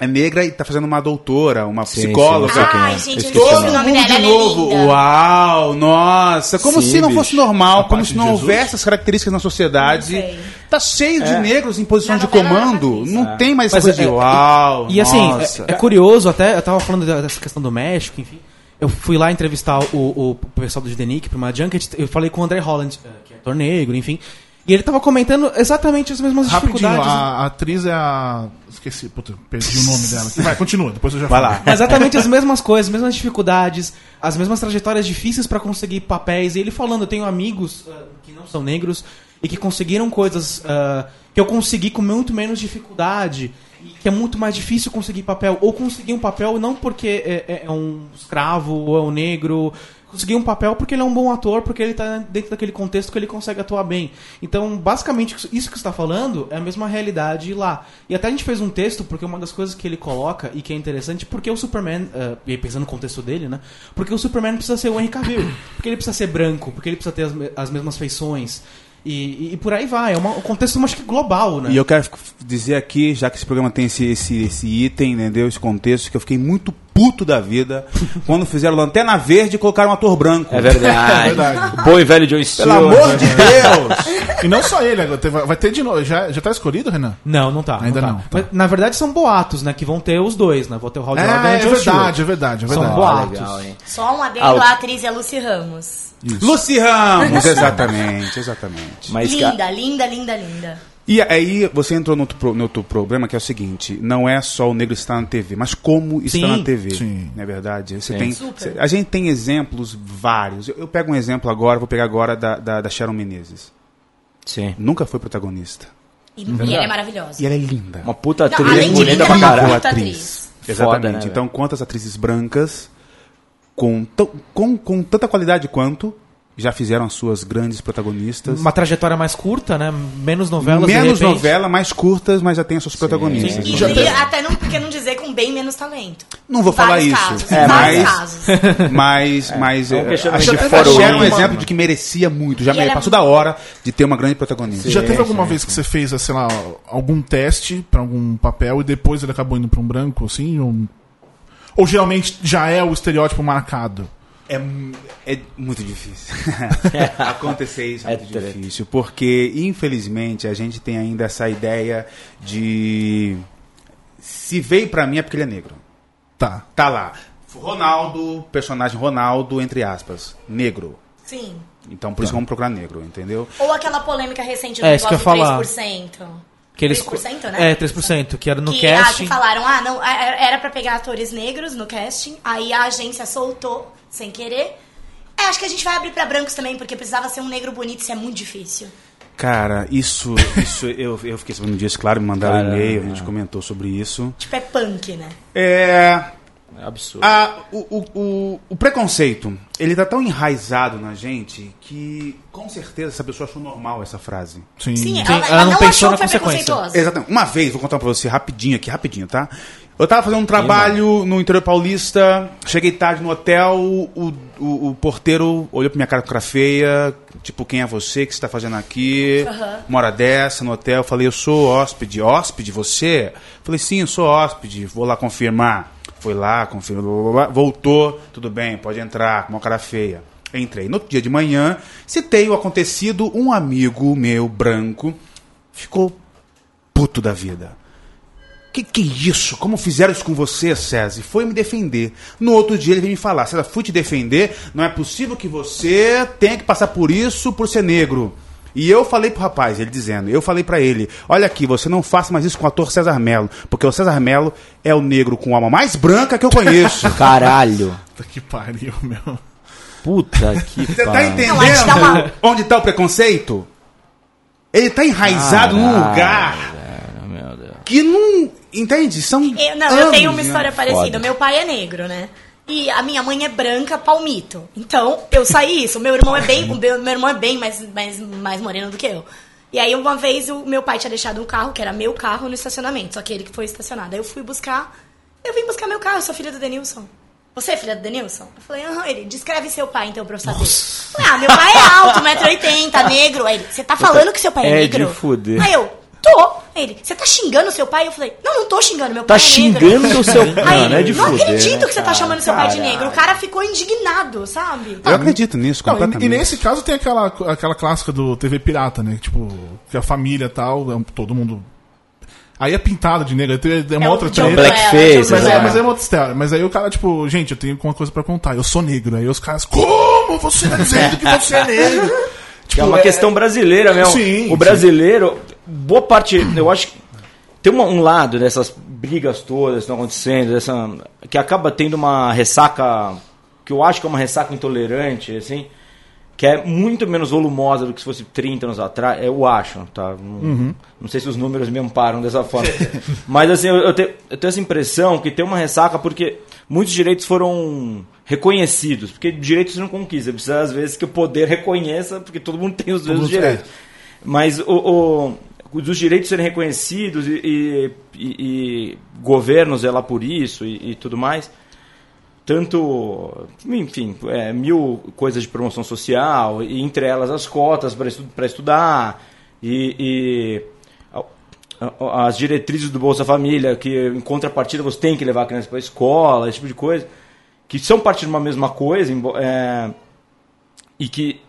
É negra e tá fazendo uma doutora, uma Sim, psicóloga. sim, é. Ai, gente, Todo o nome mundo dela, de ela é novo. linda. Uau, nossa. Como Sim, se não bicho. fosse normal, A como se não Jesus? houvesse essas características na sociedade. Tá cheio de negros em posição Na de ela comando. Não tem mais Mas essa coisa é- de uau. E assim, nossa. é, é curioso, até eu tava falando dessa questão do México, enfim. Eu fui lá entrevistar o, o pessoal do Gdenic pra uma junket, eu falei com o André Holland, eh, que é ator negro, enfim. E ele tava comentando exatamente as mesmas Rapidinho, dificuldades. a, a atriz é a. Esqueci, puta, perdi o nome dela. Vai, continua, depois eu já Vai falo. lá. Exatamente as mesmas coisas, as mesmas dificuldades, as mesmas trajetórias difíceis pra conseguir papéis. E ele falando, eu tenho amigos ah, que não são negros e que conseguiram coisas ah, que eu consegui com muito menos dificuldade. E que é muito mais difícil conseguir papel. Ou conseguir um papel não porque é, é- é um escravo ou é um negro. Conseguir um papel porque ele é um bom ator, porque ele tá dentro daquele contexto que ele consegue atuar bem. Então, basicamente, isso que está falando é a mesma realidade lá. E até a gente fez um texto, porque uma das coisas que ele coloca e que é interessante, porque o Superman, eh, e pensando no contexto dele, né? Porque o Superman precisa ser o Henry Cavill. Porque ele precisa ser branco, porque ele precisa ter as, as mesmas feições. E, e- e por aí vai. É uma- um contexto, acho que global, né? E eu quero dizer aqui, já que esse programa tem esse, esse, esse item, entendeu? Esse contexto, que eu fiquei muito puto da vida (laughs) quando fizeram Lanterna Verde e colocaram um ator branco. É verdade. (laughs) verdade. Bom e velho John Stewart. Pelo amor de Deus! (laughs) E não só ele, vai ter de novo. Já, já tá escolhido, Renan? Não, não tá. Ainda tá. não, tá. Mas, na verdade, são boatos, né? Que vão ter os dois, né? Vão ter o Hal É, e é o verdade, é verdade, é São verdade. boatos. Legal, hein? Só um adendo, Ah, a atriz é Lucy Ramos. Lucy Ramos, exatamente, exatamente. Mas, linda, linda, linda, linda. E aí você entrou no outro, pro- no outro problema que é o seguinte: não é só o negro estar na TV, mas como está Sim, na TV. sim. Não é verdade? Você Sim. tem, Super. a gente tem exemplos vários. Eu, eu pego um exemplo agora, vou pegar agora da, da, da Sharon Menezes. sim. Nunca foi protagonista. E, e ela é maravilhosa. E ela é linda. Uma puta Não, atriz além de linda, pra é caralho. atriz. atriz. Exatamente. Foda, né, então, quantas atrizes brancas com, tão- com, com tanta qualidade quanto já fizeram as suas grandes protagonistas? Uma trajetória mais curta, né? Menos novelas. Menos novela, mais curtas, mas já tem as suas protagonistas. E, Já e teve- até não, porque não dizer com bem menos talento. Não vou falar vários isso. Casos, É, em vários mas- casos. (laughs) Mas, mas é um eh, questionamento acho que é um exemplo de que merecia muito. Já E mere- é passou da hora de ter uma grande protagonista. Já teve Sim, alguma sim, vez que você fez, sei lá, algum teste pra algum papel e depois ele acabou indo pra um branco, assim? Ou, ou geralmente já é o estereótipo marcado? É, é muito difícil. (laughs) Acontecer isso é, É muito treta. difícil. Porque, infelizmente, a gente tem ainda essa ideia de. Se veio pra mim é porque ele é negro. Tá. Tá lá. Ronaldo, personagem Ronaldo, entre aspas, negro. Sim. Então por isso que vamos procurar negro, entendeu? Ou aquela polêmica recente do É, isso que eu negócio ia do falar. 3%. Que eles, 3%, né? É, 3%, que era no que, ah, casting. que falaram, ah, não, a- era pra pegar atores negros no casting, aí a agência soltou, sem querer. É, acho que a gente vai abrir pra brancos também, porque precisava ser um negro bonito, isso é muito difícil. Cara, isso, (laughs) isso eu, eu fiquei sabendo disso, claro, me mandaram Cara, e-mail, a gente comentou sobre isso. Tipo, é punk, né? É. É absurdo. A, o, o, o, o preconceito, ele tá tão enraizado na gente que com certeza essa pessoa achou normal essa frase. Sim. Sim, Sim, ela, ela não não pensou achou na que foi consequência. preconceituosa. Exatamente. Uma vez, vou contar pra você rapidinho aqui, rapidinho, tá? Eu tava fazendo um trabalho no interior paulista, cheguei tarde no hotel, o, o, o porteiro olhou pra minha cara com cara feia, tipo, quem é você, o que você tá fazendo aqui? Uma hora dessa no hotel, falei, eu sou hóspede. Hóspede, você? Falei, sim, eu sou hóspede, vou lá confirmar. Foi lá, confirmou, blá, blá, blá, voltou, tudo bem, pode entrar, com uma cara feia. Entrei. No outro dia de manhã, citei o acontecido, um amigo meu, branco, ficou puto da vida. Que que é isso? Como fizeram isso com você, César? E foi me defender. No outro dia ele veio me falar, César, fui te defender, não é possível que você tenha que passar por isso por ser negro. E eu falei pro rapaz, ele dizendo, eu falei pra ele, olha aqui, você não faça mais isso com o ator César Melo, porque o César Melo é o negro com a alma mais branca que eu conheço. (laughs) Caralho. Puta que pariu, meu. Puta que (laughs) Você tá pariu. entendendo Não, uma- onde tá o preconceito? Ele tá enraizado num Caralho, lugar velho, meu Deus. que não... Entende? São Eu, não, eu tenho uma anos, história né? parecida. Foda. Meu pai é negro, né? E a minha mãe é branca, palmito. Então, eu saí isso. Meu irmão é bem, meu, meu irmão é bem mais, mais, mais moreno do que eu. E aí, uma vez, o meu pai tinha deixado um carro, que era meu carro, no estacionamento. Só que ele que foi estacionado. Aí eu fui buscar. Eu vim buscar meu carro, eu sou filha do Denilson. Você é filha do Denilson? Eu falei, aham, ele, descreve seu pai, então, pra eu saber. Ah, meu pai é alto, 1,80m, negro. Aí ele, você tá falando que seu pai é, É negro? de fuder. Aí eu, tô. Ele, você tá xingando seu pai? Eu falei, não, não tô xingando, meu Tá pai é negro. xingando o seu... (laughs) Aí Mano, é ele, de não fuder, acredito né, que você tá chamando seu pai de negro. O cara ficou indignado, sabe? Eu acredito nisso, Não, e, completamente. e nesse caso tem aquela, aquela clássica do TV Pirata, né? Tipo, que a família e tal, é todo mundo. Aí é pintado de negro, é uma É o outra treta. Blackface, Mas é, mas é uma outra história. Mas aí o cara, tipo, gente, eu tenho uma coisa pra contar, eu sou negro. Aí os caras, como você tá dizendo que você é negro? (laughs) que é uma é- questão brasileira mesmo. Sim, o brasileiro, boa parte, eu acho que tem uma- um lado dessas brigas todas que estão acontecendo, dessa, que acaba tendo uma ressaca, que eu acho que é uma ressaca intolerante, assim, que é muito menos volumosa do que se fosse 30 anos atrás, eu acho, tá? Não, não sei se os números me amparam dessa forma. (laughs) Mas assim, eu, eu tenho, eu tenho essa impressão que tem uma ressaca porque muitos direitos foram reconhecidos, porque direitos não conquista, precisa às vezes que o poder reconheça, porque todo mundo tem os mesmos direitos. Mas o, o- os direitos serem reconhecidos e, e- e- governos lá por isso e, e tudo mais. Tanto, enfim, é, mil coisas de promoção social, e entre elas as cotas para estu estudar, e, a- as diretrizes do Bolsa Família, que em contrapartida você tem que levar a criança para a escola, esse tipo de coisa, que são parte de uma mesma coisa, é, e que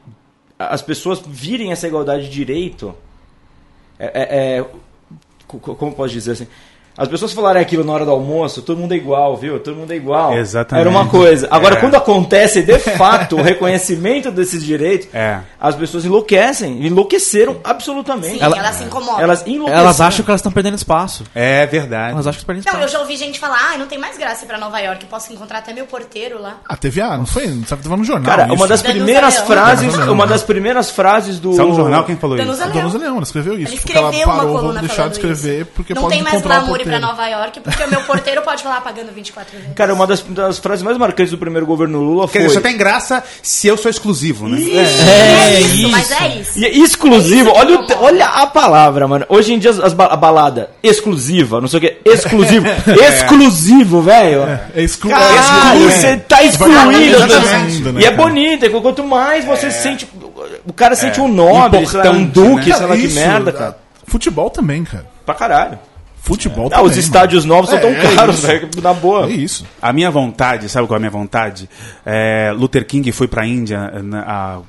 as pessoas virem essa igualdade de direito é, é- é- co- co- como posso dizer assim as pessoas falarem aquilo na hora do almoço, todo mundo é igual, viu? Todo mundo é igual. Exatamente. Era uma coisa. Agora, É. quando acontece de (laughs) fato o reconhecimento desses direitos, É. as pessoas enlouquecem. Enlouqueceram absolutamente. Sim, ela, se incomoda. Elas enlouqueceram. Elas acham que elas estão perdendo espaço. É verdade. Elas acham que estão perdendo Não, eu espaço. já ouvi gente falar, ah, não tem mais graça ir pra Nova York, eu posso encontrar até meu porteiro lá. A TVA, não foi? Sabe que tava no jornal. Cara, isso. uma das Danusa primeiras Leão. frases, Danusa Leão, uma das primeiras frases do Só no jornal quem falou Danusa isso? A Dona Leão, ela escreveu isso. Ela porque ela escreveu uma parou, coluna vou deixar de escrever isso. porque Não pode tem mais encontrar o glamour ir pra porteiro. Nova York, porque o meu porteiro pode falar pagando 24 vezes. Cara, uma das, das frases mais marcantes do primeiro governo Lula Quer foi dizer, só tem graça se eu sou exclusivo, né? É isso. Mas é isso. E é exclusivo, É isso olha, o olha a palavra, mano. Hoje em dia as, a balada exclusiva, não sei o que, exclusivo, (laughs) exclusivo, velho. É exclu... Caralho, é, você tá ainda, né, e é cara? bonito, é quanto mais você sente. O cara sente um nobre, um duque, né? sei lá que Isso, merda, cara. Futebol também, cara. Pra caralho. Futebol Ah, também. os estádios novos são tão É, é caros, velho, na boa. É isso. A minha vontade, sabe qual é a minha vontade? É, Luther King foi pra Índia, na, a,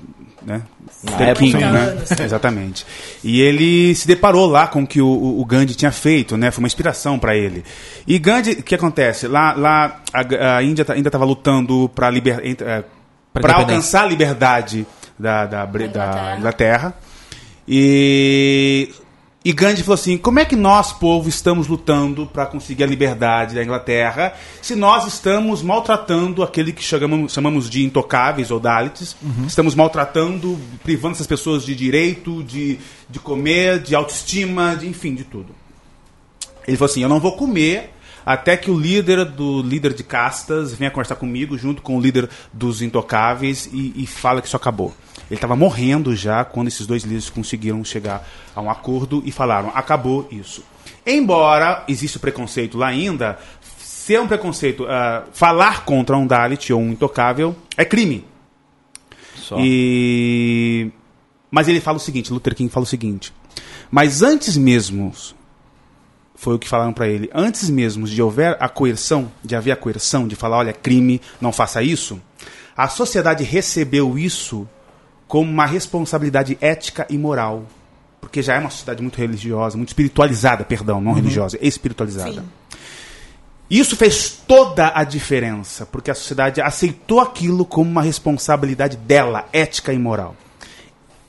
né? Luther King, né? né? Exatamente. E ele se deparou lá com o que o, o- Gandhi tinha feito, né? Foi uma inspiração pra ele. E Gandhi, o que acontece? Lá, lá a, a Índia tá- ainda estava lutando para liber, é, alcançar a liberdade da, da, da Inglaterra. Inglaterra. E, e Gandhi falou assim: como é que nós, povo, estamos lutando para conseguir a liberdade da Inglaterra se nós estamos maltratando aquele que chamamos, chamamos de intocáveis ou Dalits? Estamos maltratando, privando essas pessoas de direito, de, de comer, de autoestima, de, enfim, de tudo. Ele falou assim: eu não vou comer até que o líder do líder de castas venha conversar comigo, junto com o líder dos intocáveis, e, e fala que isso acabou. Ele estava morrendo já quando esses dois líderes conseguiram chegar a um acordo e falaram: acabou isso. Embora exista o preconceito lá ainda, se é um preconceito, ah, falar contra um Dalit ou um intocável é crime. Só. E... Mas ele fala o seguinte, Luther King fala o seguinte, mas antes mesmo, foi o que falaram para ele, antes mesmo de houver a coerção, de haver a coerção, de falar, olha, crime, não faça isso, a sociedade recebeu isso como uma responsabilidade ética e moral. Porque já é uma sociedade muito religiosa, muito espiritualizada, perdão, não religiosa, espiritualizada. Sim. Isso fez toda a diferença, porque a sociedade aceitou aquilo como uma responsabilidade dela, ética e moral.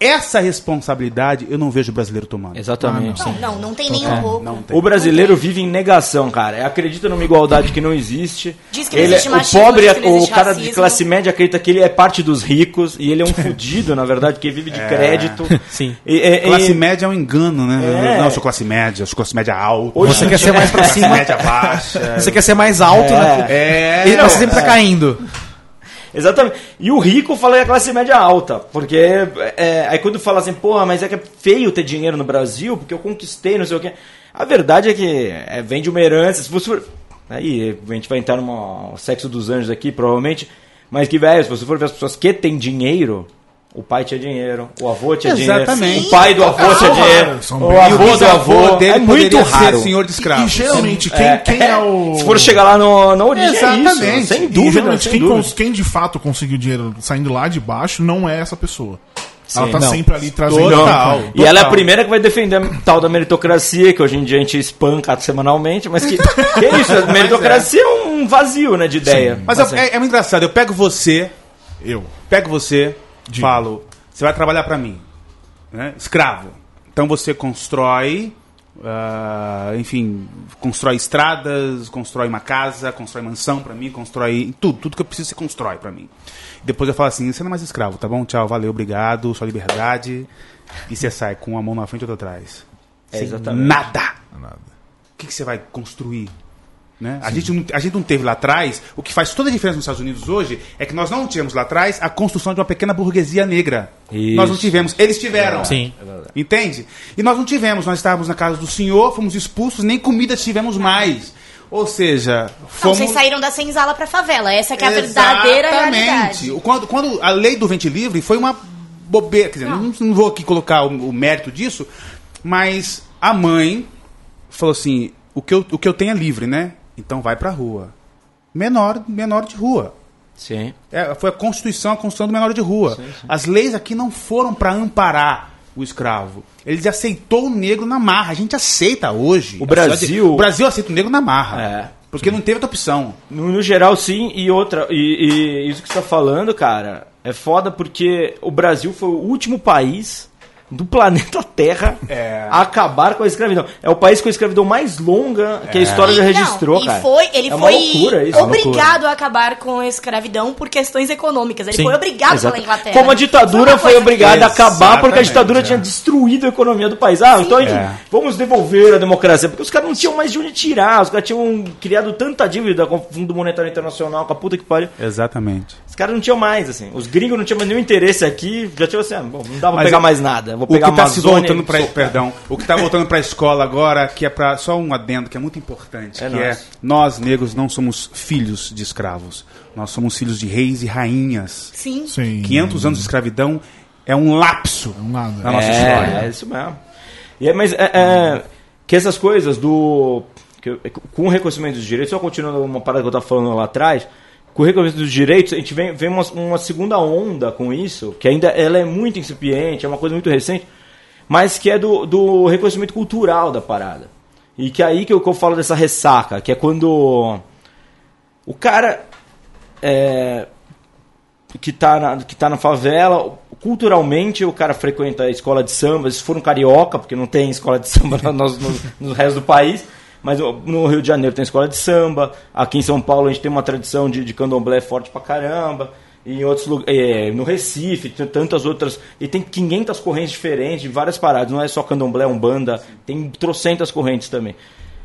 Essa responsabilidade eu não vejo o brasileiro tomando. Exatamente. Não, não, não tem nem um pouco. Não tem. O brasileiro vive em negação, cara. Acredita numa igualdade que não existe. Diz que não ele, existe o machismo, pobre, diz que não o existe cara de racismo. classe média acredita que ele é parte dos ricos e ele é um (laughs) fudido, na verdade, que vive de crédito. (laughs) Sim. E, e- Classe e- média é um engano, né? É. Não, eu sou classe média, eu sou classe média alta. Hoje Você quer ser mais pra (laughs) classe cima, média baixa. você quer ser mais alto, né? É, E não, você sempre tá caindo. Exatamente. E o rico fala que é classe média alta. Porque é, aí quando fala assim, porra, mas é que é feio ter dinheiro no Brasil, porque eu conquistei, não sei o quê. A verdade é que é, vem de uma herança. Se você for. Aí a gente vai entrar no sexo dos anjos aqui, provavelmente. Mas que, velho, se você for ver as pessoas que têm dinheiro, o pai tinha dinheiro, o avô tinha Exatamente. dinheiro, o pai do avô tinha São dinheiro, são o E avô do avô. dele É muito raro. ser senhor de E, escravos. e geralmente, quem, quem é o. Se for chegar lá no, na origem, é Exatamente. isso. Sem dúvida, sem quem, dúvida. cons- quem de fato conseguiu dinheiro saindo lá de baixo não é essa pessoa. ela tá não. sempre ali trazendo. Total. E ela é a Total. primeira que vai defender a tal da meritocracia, que hoje em dia a gente espanca semanalmente, mas que, que é isso, (laughs) a meritocracia é um vazio, né, de ideia. Mas eu- Assim, é, é muito engraçado. Eu pego você, Eu. pego você, Diga. falo, você vai trabalhar pra mim. né? escravo. Então você constrói, ah, enfim, constrói estradas, constrói uma casa, constrói mansão pra mim, constrói tudo, tudo que eu preciso você constrói pra mim. Depois eu falo assim, você não é mais escravo, tá bom? Tchau, valeu, obrigado, sua liberdade. E você sai com uma mão na frente e outra atrás. É, exatamente. nada. Nada. O que, que você vai construir? Né? A, gente não, a gente não teve lá atrás. O que faz toda a diferença nos Estados Unidos hoje é que nós não tivemos lá atrás a construção de uma pequena burguesia negra. Isso. Nós não tivemos. Eles tiveram. Sim. Entende? E nós não tivemos. Nós estávamos na casa do Senhor, fomos expulsos, nem comida tivemos mais. Ou seja, Então, fomos. vocês saíram da senzala pra favela. Essa que é a verdadeira realidade. Quando, quando a lei do vente livre foi uma bobeira. Quer dizer, não, não vou aqui colocar o, o mérito disso, mas a mãe falou assim: o que, eu, o que eu tenho é livre, né? Então vai pra rua. Menor, menor de rua. Sim. É, foi a Constituição, a Constituição do menor de rua. As leis aqui não foram para amparar o escravo. Eles aceitou o negro na marra. A gente aceita hoje. O Brasil- O Brasil aceita o negro na marra. É. Porque não teve outra opção. No, no geral, sim, e outra, e, e isso que você tá falando, cara, é foda porque o Brasil foi o último país do planeta Terra É. acabar com a escravidão. É o país com a escravidão mais longa que a história já registrou, não, cara. E foi, ele é uma foi loucura isso. obrigado a acabar com a escravidão por questões econômicas. Ele Sim, foi obrigado Exato. pela Inglaterra. Como a ditadura foi coisa obrigada a acabar porque a ditadura é. tinha destruído a economia do país. Ah, então a gente, É. vamos devolver a democracia. Porque os caras não tinham mais de onde tirar. Os caras tinham criado tanta dívida com o Fundo Monetário Internacional, com a puta que pariu. Exatamente. Os caras não tinham mais, assim. Os gringos não tinham mais nenhum interesse aqui. Já tinham assim, ah, bom, não dá pra Mas pegar é- mais nada. Vou O que pegar está se Amazônia voltando para soltar. perdão, o que está voltando para a escola agora, que é para só um adendo que é muito importante, É que nóis. é nós negros não somos filhos de escravos, nós somos filhos de reis e rainhas. Sim. Sim. 500 anos de escravidão é um lapso Um nada. na nossa é, história. É isso mesmo. E é, mas é, é, que essas coisas do. que eu- com o reconhecimento dos direitos, só continuando uma parada que eu estava falando lá atrás, com o reconhecimento dos direitos, a gente vem, vem uma, uma segunda onda com isso, que ainda ela é muito incipiente, é uma coisa muito recente, mas que é do, do reconhecimento cultural da parada. E que é aí que eu, que eu falo dessa ressaca, que é quando o cara é, que tá, na, que tá na favela, culturalmente o cara frequenta a escola de samba, se for um carioca, porque não tem escola de samba (laughs) no, no, no resto do país, mas no Rio de Janeiro tem escola de samba, aqui em São Paulo a gente tem uma tradição de, de candomblé forte pra caramba, e em outros lugares, no Recife, tem tantas outras, e tem 500 correntes diferentes, de várias paradas, não é só candomblé, umbanda, tem trocentas correntes também.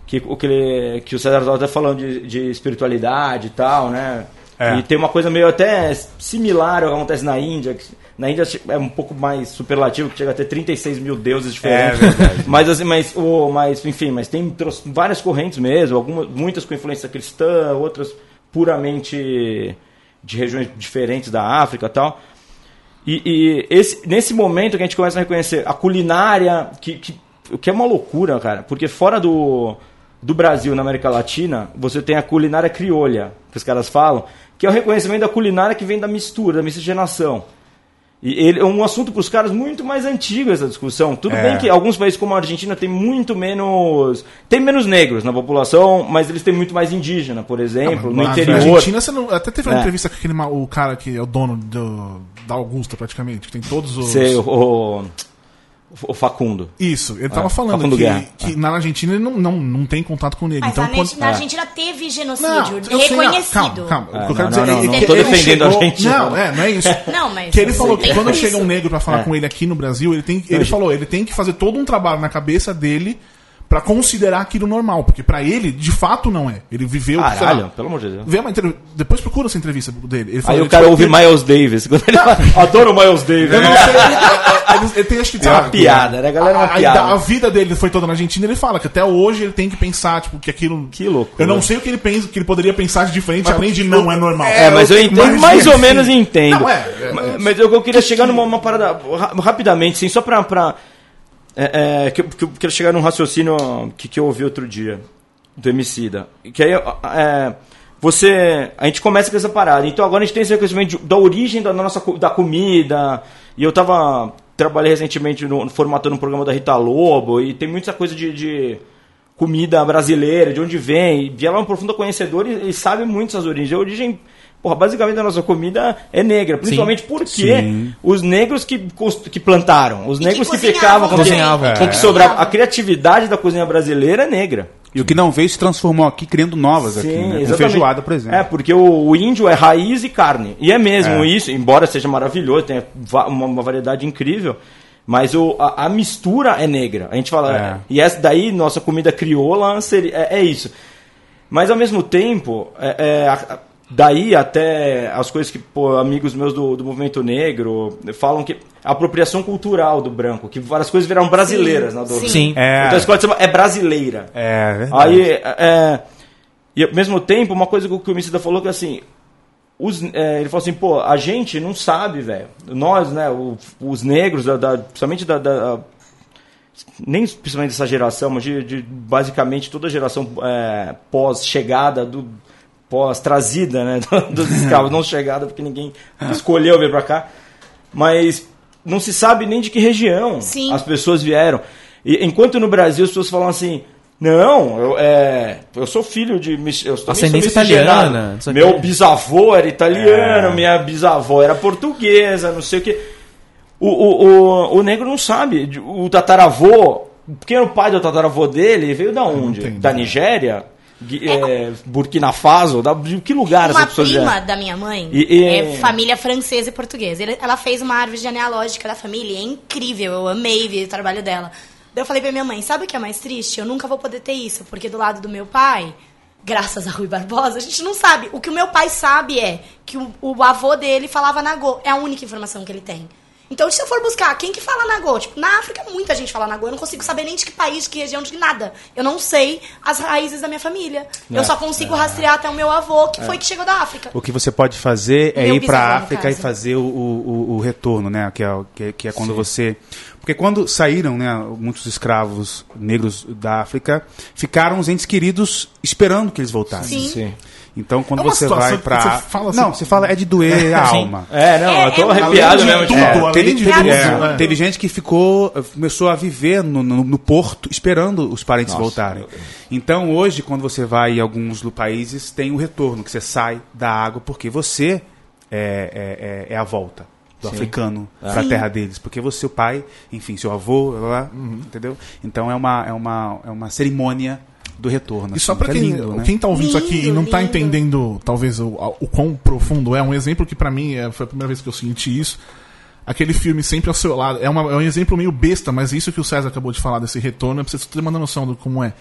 Que, o que, ele, que o César estava falando de, de espiritualidade e tal, né? É. E tem uma coisa meio até similar ao que acontece na Índia. que na Índia é um pouco mais superlativo, que chega a ter 36 mil deuses diferentes. É (laughs) mas, assim, mas, o, mas, enfim, mas tem várias correntes mesmo, algumas, muitas com influência cristã, outras puramente de regiões diferentes da África e tal. E, e esse, nesse momento que a gente começa a reconhecer a culinária, que, que, que é uma loucura, cara, porque fora do, do Brasil, na América Latina, você tem a culinária criolha, que os caras falam, que é o reconhecimento da culinária que vem da mistura, da miscigenação. E ele é um assunto para os caras muito mais antigo essa discussão. Tudo É. bem que alguns países como a Argentina tem muito menos. Tem menos negros na população, mas eles têm muito mais indígena, por exemplo, no Na interior. Argentina, você não, até teve uma É. entrevista com aquele, o cara que é o dono do, da Augusta, praticamente, que tem todos os... Sei, o, o, o Facundo. Isso, ele tava É, falando Facundo que, Guerra. que na Argentina ele não, não, não tem contato com o negro. Mas então, a quando... Na Argentina teve genocídio Não, eu sei, reconhecido. Calma, calma. É, o que eu não, quero dizer não, é não, que não ele tô defendendo a chegou- Argentina. Não, é, não é isso. Não, mas Que ele falou que quando isso. chega um negro pra falar É. com ele aqui no Brasil, ele tem, ele falou, ele tem que fazer todo um trabalho na cabeça dele pra considerar aquilo normal, porque pra ele, de fato, não é. Ele viveu, sei Caralho, lá, pelo amor de Deus. vê uma entrev- depois procura essa entrevista dele. Ele Aí falou, o ele, cara tipo, ouve ele- Miles Davis. Quando ele fala, Adoro Miles Davis. Eu não sei, ele, ele- tem acho que É uma sabe, piada, né? A galera é uma a, piada. a vida dele foi toda na Argentina, ele fala que até hoje ele tem que pensar, tipo, que aquilo. Que loucura. Eu não sei o que ele pensa, que ele poderia pensar de diferente, além de não é normal. É, mas eu entendo, mas, mais ou assim, menos entendo. Não, é, é, mas, mas eu, eu queria chegar numa uma parada ra- rapidamente, assim, só pra. pra é, é, que, que chegar num raciocínio que, que eu ouvi outro dia, do Emicida. Que aí é, você. A gente começa com essa parada. Então agora a gente tem esse reconhecimento da origem da nossa da comida. E eu tava. Trabalhei recentemente no, formatando um programa da Rita Lobo, e tem muita coisa de- de comida brasileira, de onde vem. E ela é uma profunda conhecedora e, e sabe muito essas origens. A origem porra, basicamente a nossa comida é negra. Principalmente porque Sim. os negros que, que plantaram, os que negros que, cozinhavam ficavam com, Cozinhavam. que sobrava. A criatividade da cozinha brasileira é negra. E o que não veio se transformou aqui, criando novas aqui, né? Com feijoada, por exemplo. É, porque o, o índio é raiz e carne. E é mesmo É. isso, embora seja maravilhoso, tenha va- uma, uma variedade incrível. Mas o, a, a mistura é negra. A gente fala. É. E essa daí, nossa comida crioula, seria, é, é isso. Mas ao mesmo tempo, é, é, a- daí até as coisas que pô, amigos meus do, do movimento negro falam que a apropriação cultural do branco, que várias coisas viraram brasileiras na do Sim. Sim. É, Então a escola de samba é brasileira. é verdade. Aí, é, e ao mesmo tempo, uma coisa que o que o Emicida falou que assim, os, é, ele falou assim, pô, a gente não sabe, velho. Nós, né, o- os negros, da, da- principalmente da, da- nem principalmente dessa geração, mas de, de basicamente toda a geração é, pós-chegada do pós-trazida, né, (laughs) dos escravos, não chegada porque ninguém escolheu vir pra cá, mas não se sabe nem de que região Sim. as pessoas vieram. E, enquanto no Brasil as pessoas falam assim, não, eu, é, eu sou filho de. Eu Ascendência italiana, Meu bisavô era italiano, É. minha bisavó era portuguesa, não sei o que. O, o, o, o negro não sabe. O tataravô, o pai do tataravô dele, veio da onde? Da Nigéria? É, Burkina Faso? Da, de que lugar Uma essas pessoas prima vieram? da minha mãe E- e- é família francesa e portuguesa. Ela fez uma árvore genealógica da família, é incrível, eu amei ver o trabalho dela. Daí eu falei pra minha mãe, sabe o que é mais triste? Eu nunca vou poder ter isso, porque do lado do meu pai, graças a Rui Barbosa, a gente não sabe. O que o meu pai sabe é que o, o avô dele falava Nagô, é a única informação que ele tem. Então, se eu for buscar quem que fala Nagô, tipo, na África muita gente fala Nagô, eu não consigo saber nem de que país, de que região, de que nada. Eu não sei as raízes da minha família. Eu só consigo rastrear até o meu avô, que foi que chegou da África. O que você pode fazer é Meu ir para a África e fazer o, o, o- retorno, né? Que é, que, é- que é quando você. Porque quando saíram, né, muitos escravos negros da África, ficaram os entes queridos esperando que eles voltassem. Sim. Então, quando É você vai para você fala assim- Não, você fala é de doer (laughs) a Sim. alma. É, não, É, eu tô é, arrepiado além de mesmo. tudo, É. além teve, de teve- tudo, é, é. teve gente que ficou, começou a viver no, no- no porto esperando os parentes Nossa. voltarem. Então hoje, quando você vai em alguns países, tem o retorno, que você sai da água porque você é, é- é- é a volta do africano para a terra deles. Porque você, seu pai, enfim, seu avô, blá, blá, Uhum. entendeu? Então é uma, é, uma, é uma cerimônia do retorno. E só assim, pra que é quem, lindo, né? quem tá ouvindo isso aqui e Lindo, não tá lindo. entendendo, talvez, o, o quão profundo é, um exemplo que pra mim é, foi a primeira vez que eu senti isso. Aquele filme Sempre ao Seu Lado. É, uma- é um exemplo meio besta, mas isso que o César acabou de falar desse retorno, é pra você ter uma noção do como é.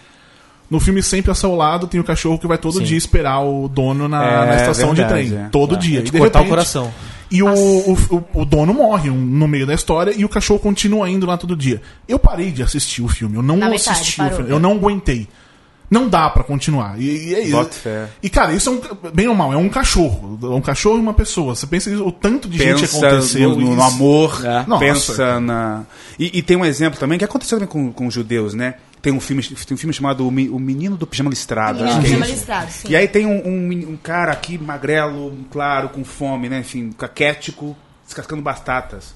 No filme Sempre ao Seu Lado tem o cachorro que vai todo dia esperar o dono na, É, na estação verdade, de trem. é. Todo É, dia. é E de de cortar o repente- coração. E o, o, o- o dono morre no meio da história e o cachorro continua indo lá todo dia. Eu parei de assistir o filme, eu não Na metade, assisti o parou. filme, eu não aguentei. Não dá pra continuar. E, e é isso. E cara, isso é um. Bem ou mal, é um cachorro. É um cachorro e uma pessoa. Você pensa isso, o tanto de gente que pensa aconteceu. no, no isso. amor, É. Nossa. pensa na. E, e tem um exemplo também que aconteceu também com, com os judeus, né? Tem um filme, tem um filme chamado O Menino do Pijama Listrado. Menino do que é Pijama. Listrado, sim. E aí tem um, um, um cara aqui, magrelo, claro, com fome, né? Enfim, caquético, descascando batatas.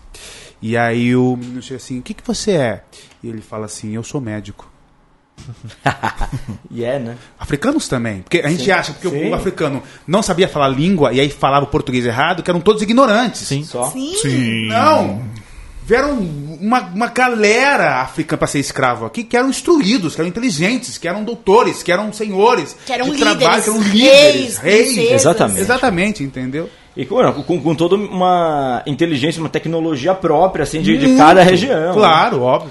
E aí o menino chega assim: O que, que você é? E ele fala assim: Eu sou médico. (laughs) E é, né? Africanos também. Porque a gente Sim. acha, porque o- africano não sabia falar língua e aí falava o português errado, que eram todos ignorantes. Sim. Só. Sim. Sim. Não! Vieram uma, uma galera africana para ser escravo aqui que eram instruídos, que eram inteligentes, que eram doutores, que eram senhores. Que eram de líderes, trabalho, que eram reis, líderes, reis. princesas. Exatamente. Exatamente, entendeu? E com, com, com toda uma inteligência, uma tecnologia própria, assim, de, de cada região. Claro, óbvio.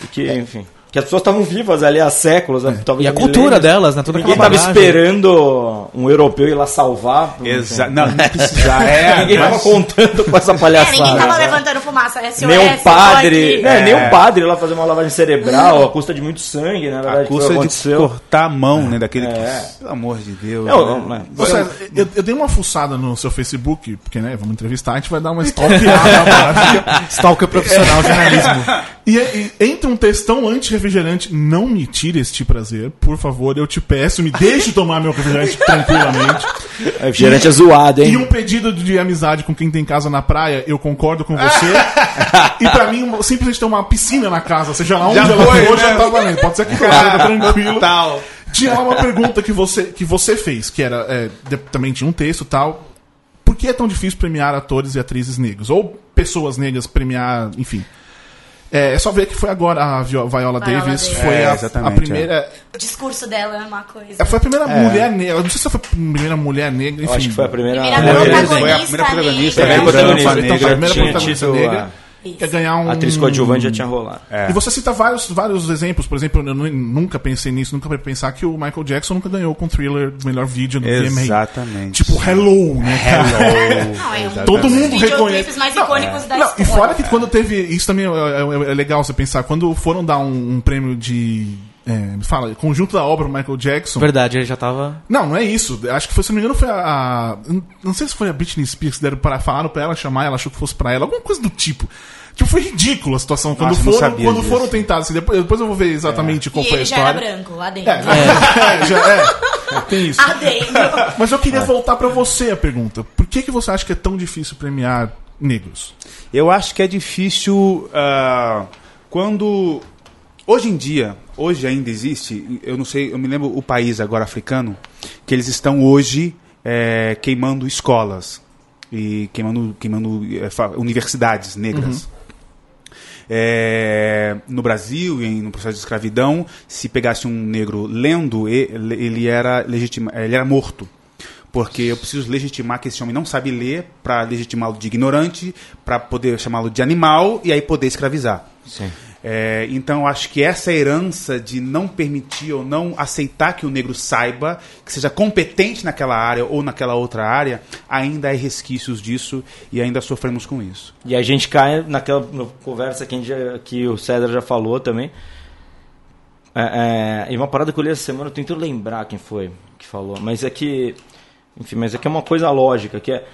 né? Que, enfim. Que as pessoas estavam vivas ali há séculos. né? Talvez E a cultura delas, né? Toda Ninguém estava esperando um europeu ir lá salvar. Exa não, não (laughs) precisa. É, Ninguém mas- estava contando com essa É, palhaçada. ninguém tava né? levantando fumaça. SOS, Nem um padre, né, nem É. um padre lá fazer uma lavagem cerebral a custa de muito sangue, na verdade, a que o custa que de cortar a mão, né? Daquele. É. Pelo amor de Deus. Não, né? César, eu, eu dei uma fuçada no seu Facebook, porque, né, vamos entrevistar, a gente vai dar uma (laughs) stalkeada. (laughs) Stalker profissional, jornalismo. E, e entra um textão anti-refrigerante, não me tire este prazer, por favor, eu te peço, me deixe tomar meu refrigerante (laughs) tranquilamente. É, refrigerante é zoado, hein? E um pedido de amizade com quem tem casa na praia, eu concordo com você. (laughs) e pra mim, simplesmente ter uma piscina na casa, seja lá onde Já ela foi, for, né? já tá valendo. Pode ser pra casa, tranquilo. Tal. Tinha lá uma pergunta que você, que você fez, que era. é, de- também tinha um texto e tal. que é tão difícil premiar atores e atrizes negros? Ou pessoas negras premiar, enfim. É, é só ver que foi agora a Vi- Viola, Davis, Davis. foi É, a, exatamente, a primeira. O discurso dela é uma coisa. é, Foi a primeira mulher negra. eu Não sei se foi a primeira mulher negra, enfim. Eu acho que foi a primeira. Primeira mulher- protagonista Foi a primeira protagonista, negra. É, negra, protagonista, negra, então, a primeira protagonista negra. A- Quer ganhar um. A atriz coadjuvante já tinha rolado. E você cita vários, vários exemplos. Por exemplo, eu nu- nunca pensei nisso, nunca pensar que o Michael Jackson nunca ganhou com o thriller do melhor vídeo do VMA. Exatamente. Tipo, Hello, né? Hello. (laughs) Não, é um Todo mundo videoclipes reconhece. mais Não, icônicos da Não, história. e fora que quando teve. Isso também é, é- é legal você pensar. Quando foram dar um, um prêmio de. É, me fala, conjunto da obra pro Michael Jackson. Verdade, ele já tava. Não, não é isso. Acho que foi, se não me engano, foi a. a- não sei se foi a Britney Spears que deram para, falaram pra ela chamar, ela achou que fosse pra ela, alguma coisa do tipo. Tipo, foi ridícula a situação. Quando Nossa, eu não foram, sabia quando disso. foram tentar, assim, depois, depois eu vou ver exatamente qual E foi a ele já era história. branco lá dentro. É, (laughs) já é. Tem isso. Adendo. (laughs) Mas eu queria voltar pra você a pergunta. Por que, que você acha que é tão difícil premiar negros? Eu acho que é difícil ah, quando. Hoje em dia, hoje ainda existe, eu não sei, eu me lembro o país agora africano, que eles estão hoje eh, queimando escolas e queimando, queimando fa- universidades negras. É, no Brasil, em, no processo de escravidão, se pegasse um negro lendo, ele era, legitima, ele era morto. Porque eu preciso legitimar que esse homem não sabe ler para legitimá-lo de ignorante, para poder chamá-lo de animal e aí poder escravizar. Sim. É, então acho que essa herança de não permitir ou não aceitar que o negro saiba, que seja competente naquela área ou naquela outra área, ainda há resquícios disso e ainda sofremos com isso. E a gente cai naquela conversa que, que o César já falou também. É, é, e uma parada que eu li essa semana, eu tento lembrar quem foi que falou, mas é que. Enfim, mas é que é uma coisa lógica, que é.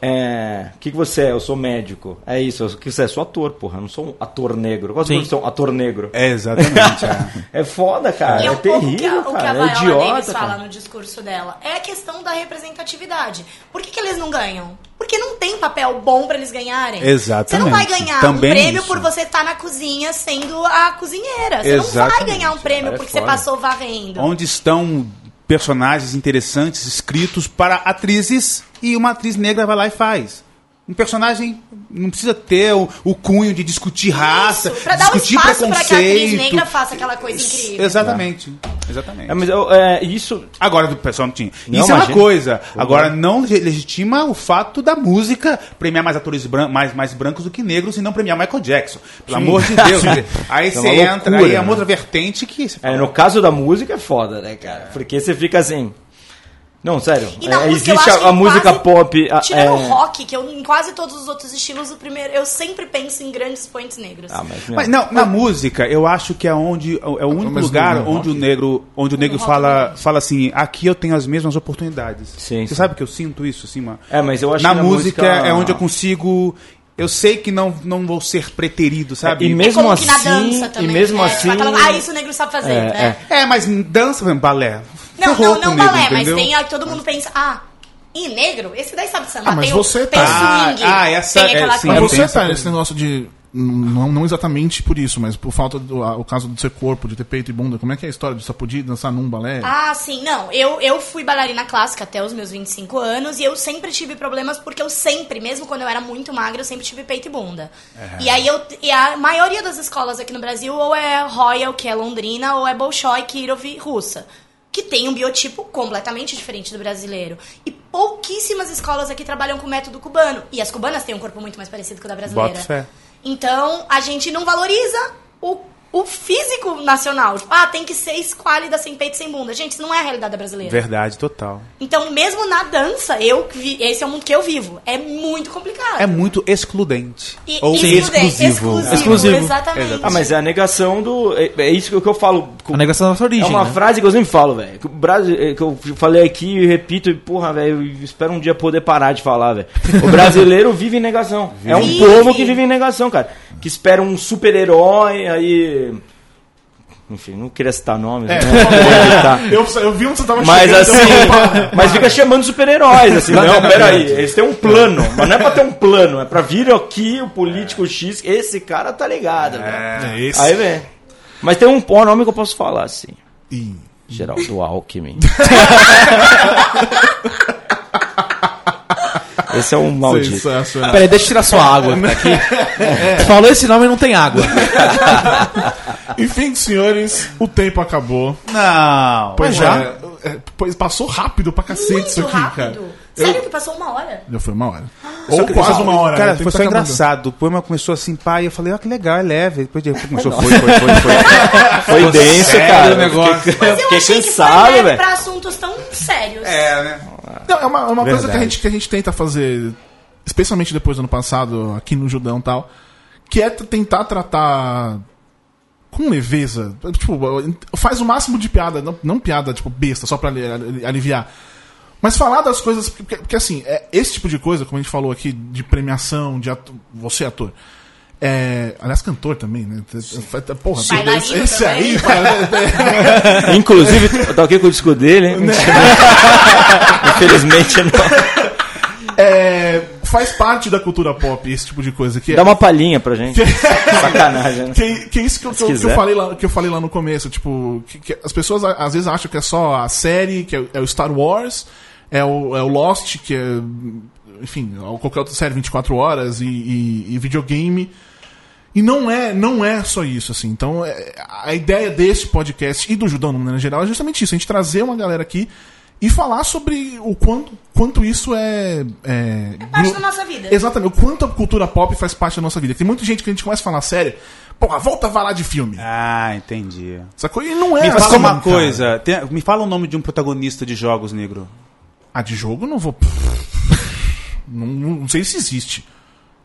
É. O que, que você é? Eu sou médico. É isso, o que você é? Sou ator, porra. Eu não sou um ator negro. Qual a profissão? Ator negro. É exatamente. é. (laughs) É foda, cara. E é é um pouco o que a, terrível, o que a cara. É Viola idiota. Davis fala cara. no discurso dela. É a questão da representatividade. Por que, que eles não ganham? Porque não tem papel bom pra eles ganharem. Exatamente. Você não vai ganhar Também um prêmio isso. por você estar na cozinha sendo a cozinheira. Você não vai Exatamente. ganhar um prêmio Cara, é porque você passou varrendo. Onde estão personagens interessantes escritos para atrizes e uma atriz negra vai lá e faz. Um personagem não precisa ter o, o cunho de discutir raça, Isso, pra dar um discutir espaço pra que a atriz preconceito. negra faça aquela coisa incrível. Exatamente. Exatamente. É, mas eu- é, isso. Agora do pessoal não tinha. Não, Isso é uma imagina. coisa. Agora não le- legitima o fato da música premiar mais atores bran mais, mais brancos do que negros e não premiar Michael Jackson. Pelo amor de Deus. Aí é você entra, loucura, aí é uma né? outra vertente que. você É, no caso da música é foda, né, cara? Porque você fica assim. Não, sério. E na é, música, eu existe acho a, a música quase- pop. a- Tirando é... o rock, que eu, em quase todos os outros estilos, o primeiro, eu sempre penso em grandes expoentes negros. Ah, mas, Mas não, na música, eu acho que é onde é o único Mas lugar onde o negro, onde o negro fala, fala assim, aqui eu tenho as mesmas oportunidades. Sim, Você sim. sabe que eu sinto isso, assim, mano? É, mas eu acho na que na música, música- é onde eu consigo. Eu sei que não, não vou ser preterido, sabe? e É mesmo como que na assim- dança também. e mesmo né? assim- ah, isso o negro sabe fazer, É, né? É, mas dança, por exemplo, balé. Não, Ferrou não, não negro, balé, mas entendeu? tem a que todo mundo pensa, ah, e negro? Esse daí sabe samba. Ah, mas tem você o, tá- tem swing, Ah, ah, essa- tem aquela é, sim, Mas tem você tá nesse negócio de. Não, não exatamente por isso, mas por falta do a- o caso do seu corpo, de ter peito e bunda. Como é que é a história de só podia dançar num balé? Ah, sim, não. Eu, eu fui bailarina clássica até os meus 25 anos e eu sempre tive problemas porque eu sempre, mesmo quando eu era muito magra, eu sempre tive peito e bunda. E aí eu. E a maioria das escolas aqui no Brasil ou é Royal, que é Londrina, ou é Bolshoi, Kirov, russa. Que tem um biotipo completamente diferente do brasileiro. E pouquíssimas escolas aqui trabalham com o método cubano. E as cubanas têm um corpo muito mais parecido com o da brasileira. Boto fé. Então, a gente não valoriza o, o físico nacional. Tipo, ah, tem que ser esquálida, sem peito, sem bunda. Gente, isso não é a realidade brasileira. Verdade, total. Então, mesmo na dança, eu esse é o mundo que eu vivo. É muito complicado. É muito excludente. E- ou excludente, exclusivo. exclusivo. Exclusivo. Exatamente. Ah, mas é a negação do. É, é isso que eu falo. A negação da nossa origem. É uma né? frase que eu sempre falo, velho. Que é, que eu falei aqui e repito, e porra, velho, eu espero um dia poder parar de falar, velho. O brasileiro vive em negação. É um Vive. povo que vive em negação, cara. Que espera um super-herói, aí. Enfim, não queria citar nomes, É, né? (laughs) Eu, eu vi onde você tava Mas chegando, assim, então- mas fica chamando super-heróis, assim, não, peraí, eles têm um plano, mas não é pra ter um plano, é pra vir aqui o político X, esse cara tá ligado, velho. É esse. Aí vem. Mas tem um bom nome que eu posso falar, assim. Ih. Geraldo Alckmin. (laughs) Esse é um maldito. Sensacional. Peraí, deixa eu tirar sua água que tá aqui. É. Falou esse nome e não tem água. (laughs) Enfim, senhores, o tempo acabou. Não. Pois já? é, é, pois passou rápido pra cacete isso Muito aqui, rápido. cara. Sério que passou uma hora? Já foi uma hora. Só Ou que- quase uma hora. Cara, né? Foi só engraçado. O poema começou assim, pá, e eu falei, ó, que legal, é leve. Depois de repente começou, foi, foi, foi, foi. (laughs) Foi denso, cara. o negócio. Fiquei, eu cansado, velho. pra assuntos tão sérios. É, né? Não, é uma, é uma coisa que a, gente, que a gente tenta fazer, especialmente depois do ano passado, aqui no Judão e tal, que é tentar tratar com leveza. Tipo, faz o máximo de piada, não, não piada, tipo, besta, só pra ali- ali- aliviar. Mas falar das coisas. Porque, porque, assim, é, esse tipo de coisa, como a gente falou aqui, de premiação, de ato, você é ator. É, aliás, cantor também, né? Porra, Bailarino esse, esse aí. (laughs) Inclusive, eu toquei com o disco dele, hein? (laughs) Infelizmente, não. é, faz parte da cultura pop esse tipo de coisa. Que é, Dá uma palhinha pra gente. (laughs) Sacanagem, né? Que, que é isso que eu, que, eu- que falei lá, que eu falei lá no começo, tipo, que, que as pessoas a- às vezes acham que é só a série, que é, é o Star Wars, é o, é o Lost, que é, enfim, qualquer outra série 24 horas e, e, e videogame. E não é, não é só isso, assim. Então, é, a ideia desse podcast e do Judão, no maneira geral, é justamente isso. A gente trazer uma galera aqui e falar sobre o quanto, quanto isso é... É, Parte glo- da nossa vida. Exatamente, o quanto a cultura pop faz parte da nossa vida. Tem muita gente que a gente começa a falar sério, porra, volta a falar de filme. Ah, entendi. Sacou? E não é Me fala assim, uma cara. coisa. tem- me fala o nome de um protagonista de jogos, negro. Ah, de jogo eu não vou. (laughs) Não, não sei se existe.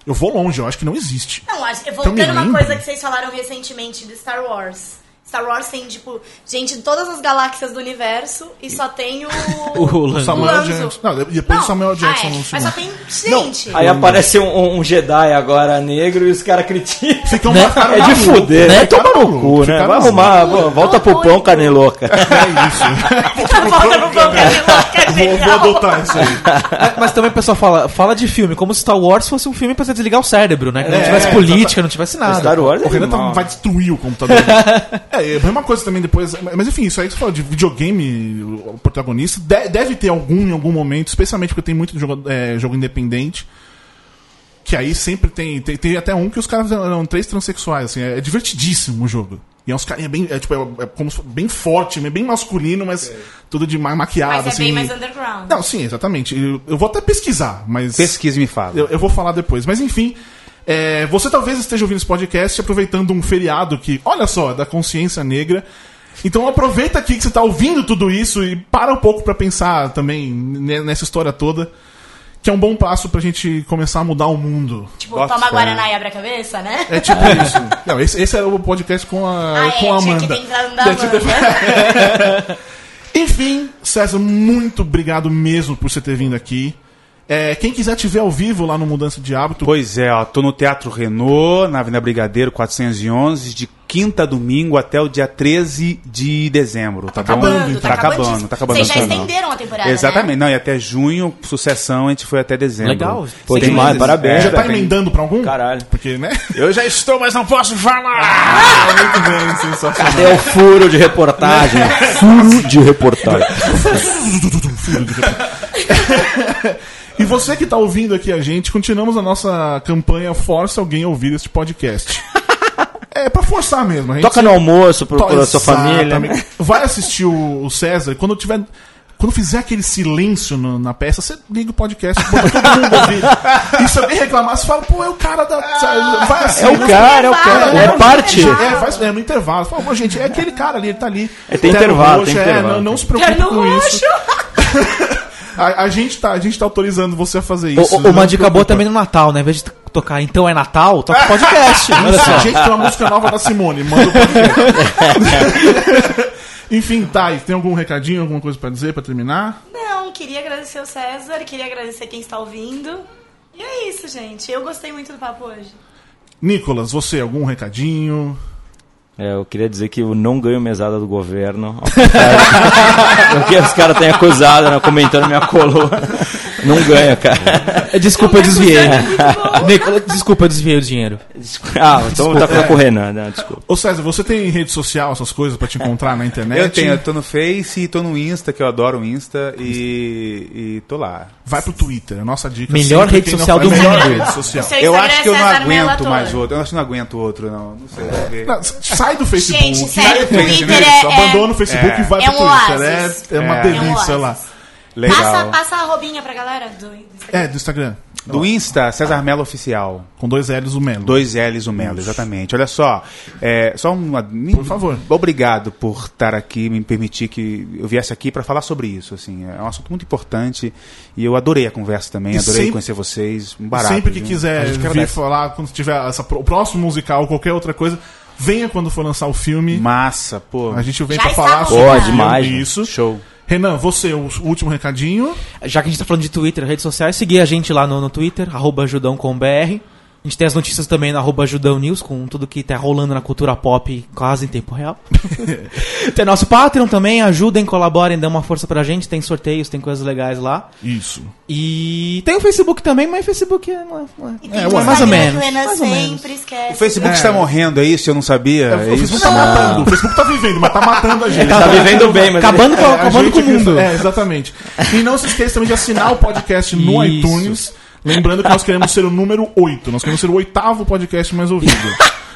Eu vou longe, eu acho que não existe. Não, acho, voltando uma lembro. coisa que vocês falaram recentemente de Star Wars. Star Wars tem, tipo, gente de todas as galáxias do universo e só tem o. (laughs) O Lando. Samuel Lanzo. Jackson. Não, depois do Samuel Jackson ah, é, Mas só tem gente. Aí aparece um, um Jedi agora negro e os caras criticam. Ficam Né? É de rua. fuder, né? Toma no cu, né? Vai arrumar, volta pro pão, carne louca. É isso. Volta pro pão, é louca, Vou, adotar isso aí. Mas, mas também o pessoal fala, fala de filme, como se Star Wars fosse um filme pra você desligar o cérebro, né? Que não É, tivesse política, não tivesse nada. Star Wars é O Renan tá- vai destruir o computador. (laughs) é, é a mesma coisa também depois. Mas enfim, isso aí que você falou de videogame, o protagonista, de- deve ter algum em algum momento, especialmente porque tem muito jogo, é, jogo independente. Que aí sempre tem, tem. tem até um que os caras eram três transexuais, assim, é, é divertidíssimo o jogo. E é uns carinha bem. É, tipo, é, é como bem forte, bem masculino, mas tudo de ma- maquiado, Mas é assim. bem mais underground. Não, sim, exatamente. Eu, eu vou até pesquisar, mas. Pesquisa e me fala. Eu, eu vou falar depois. Mas enfim, é, você talvez esteja ouvindo esse podcast aproveitando um feriado que, olha só, é da consciência negra. Então aproveita aqui que você está ouvindo tudo isso e para um pouco para pensar também ne- nessa história toda. Que é um bom passo pra gente começar a mudar o mundo. Tipo, Bota toma. Guaraná e abre a cabeça, né? É tipo (laughs) isso. Não, esse, esse era o podcast com a, Ah, é, com a tinha que Amanda. da Tinha que Amanda. (laughs) Enfim, César, muito obrigado mesmo por você ter vindo aqui. É, quem quiser te ver ao vivo lá no Mudança de Hábito, Pois é, ó, tô no Teatro Renault, na Avenida Brigadeiro 411, de quinta a domingo até o dia 13 de dezembro, tá, bom? acabando, tá, acabando, tá acabando. Vocês já estenderam a temporada, Exatamente, né? não, e até junho, sucessão, a gente foi até dezembro. Legal. Pô, Seis demais, meses. parabéns. já tá velho. emendando pra algum? Caralho. Porque, né? Eu já estou, mas não posso falar! Ah, muito bem, sensacional. É o furo de reportagem. (laughs) furo de reportagem. E você que tá ouvindo aqui a gente, continuamos a nossa campanha Força Alguém a Ouvir este podcast. É pra forçar mesmo. A gente Toca no almoço pro, To- pra sua família. né? Vai assistir o, o César. Quando tiver. Quando fizer aquele silêncio no- na peça, você liga o podcast, bota todo mundo ouvir. (laughs) E se alguém reclamar, você fala, pô, é o cara da. Vai assim. É o cara, é o cara. É parte. É, faz é, no intervalo. Fala, pô, gente, é aquele cara ali, ele tá ali. É, tem intervalo, roxo, tem é, intervalo. não, não se preocupe com isso. (laughs) A, a gente tá, a gente tá autorizando você a fazer O- isso. o- não uma se dica boa preocupa. também no Natal, né? Em vez de tocar Então é Natal, toca podcast. (laughs) Olha só. gente, tem uma música nova da Simone, manda o podcast. (laughs) Enfim, Thay, tem algum recadinho, alguma coisa pra dizer, pra terminar? Não, queria agradecer o César, queria agradecer quem está ouvindo. E é isso, gente. Eu gostei muito do papo hoje. Nicolas, você, algum recadinho? É, eu queria dizer que eu não ganho mesada do governo. Porque (laughs) os caras têm acusado, né, comentando minha coluna. Não ganha, cara. Desculpa, eu desviei. (laughs) Nicola, Desculpa, eu desviei o dinheiro. Ah, então tá ficando correndo, né? Desculpa. Ô César, você tem rede social, essas coisas pra te encontrar na internet? Eu tenho, eu tô no Face e tô no Insta, que eu adoro o Insta, e, e tô lá. Vai pro Twitter, a nossa dica. Melhor rede não social do mundo. rede social. Eu Instagram acho é que eu não aguento mais outro. Eu acho que não aguento outro, não. Não sei. Não, sai do Facebook. Gente, sério, o sai do Twitter Facebook, é- Abandona o Facebook é- e vai é pro Twitter. É, é uma É. delícia É lá. Legal. Passa, passa a robinha pra galera do Instagram. É, do Instagram. Do Insta, César Melo Oficial. Com dois L's o Melo. Dois L's o Melo, exatamente. Olha só, é, só uma, Por favor. Obrigado por estar aqui, me permitir que eu viesse aqui para falar sobre isso. Assim, é um assunto muito importante e eu adorei a conversa também, E adorei sempre- conhecer vocês. Um barato. Sempre que viu? quiser vir falar, quando tiver essa, o próximo musical ou qualquer outra coisa, venha quando for lançar o filme. Massa, pô. A gente vem Já pra falar sobre Pô, o filme, demais, né? isso. Show. Renan, você, o último recadinho. Já que a gente tá falando de Twitter, redes sociais, seguir a gente lá no, no Twitter, arroba judão.com.br. A gente tem as notícias também na arroba Judão News, com tudo que tá rolando na cultura pop quase em tempo real. (laughs) tem nosso Patreon também, ajudem, colaborem, dêem uma força pra gente, tem sorteios, tem coisas legais lá. Isso. E tem o Facebook também, mas o Facebook é, não é- não é- É, o ué, mais ou menos, mais ou menos. O Facebook É. está morrendo, é isso? Eu não sabia. É, É, o Facebook isso? tá matando. O Facebook tá vivendo, mas tá matando a gente. Tá vivendo bem, mas. Acabando, com, É, acabando com o mundo. (laughs) É, exatamente. E não se esqueça também de assinar o podcast no Isso. iTunes. Lembrando que nós queremos ser o número 8. Nós queremos ser o oitavo podcast mais ouvido.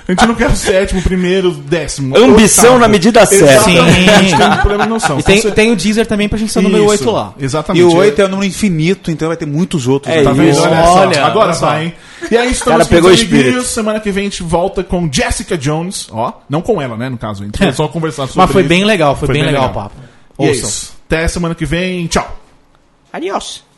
A gente não quer o sétimo, primeiro, décimo. Ambição oitavo. na medida certa. Sim. A gente tem um problema de noção. E tem, Então, tem o Deezer também pra gente ser o número Isso, 8 lá. Exatamente. E o 8 é um número infinito, então vai ter muitos outros. É aí. Tá vendo? Isso. Olha, só. Olha, Agora olha vai, hein? E é isso, Cara, estamos com pegou o amiguinhos. Semana que vem a gente volta com Jessica Jones. Ó, não com ela, né, no caso. A gente vai só conversar sobre Mas foi isso. bem legal, foi, bem, legal, o papo. E é Ouçam. isso. Até semana que vem. Tchau. Adiós.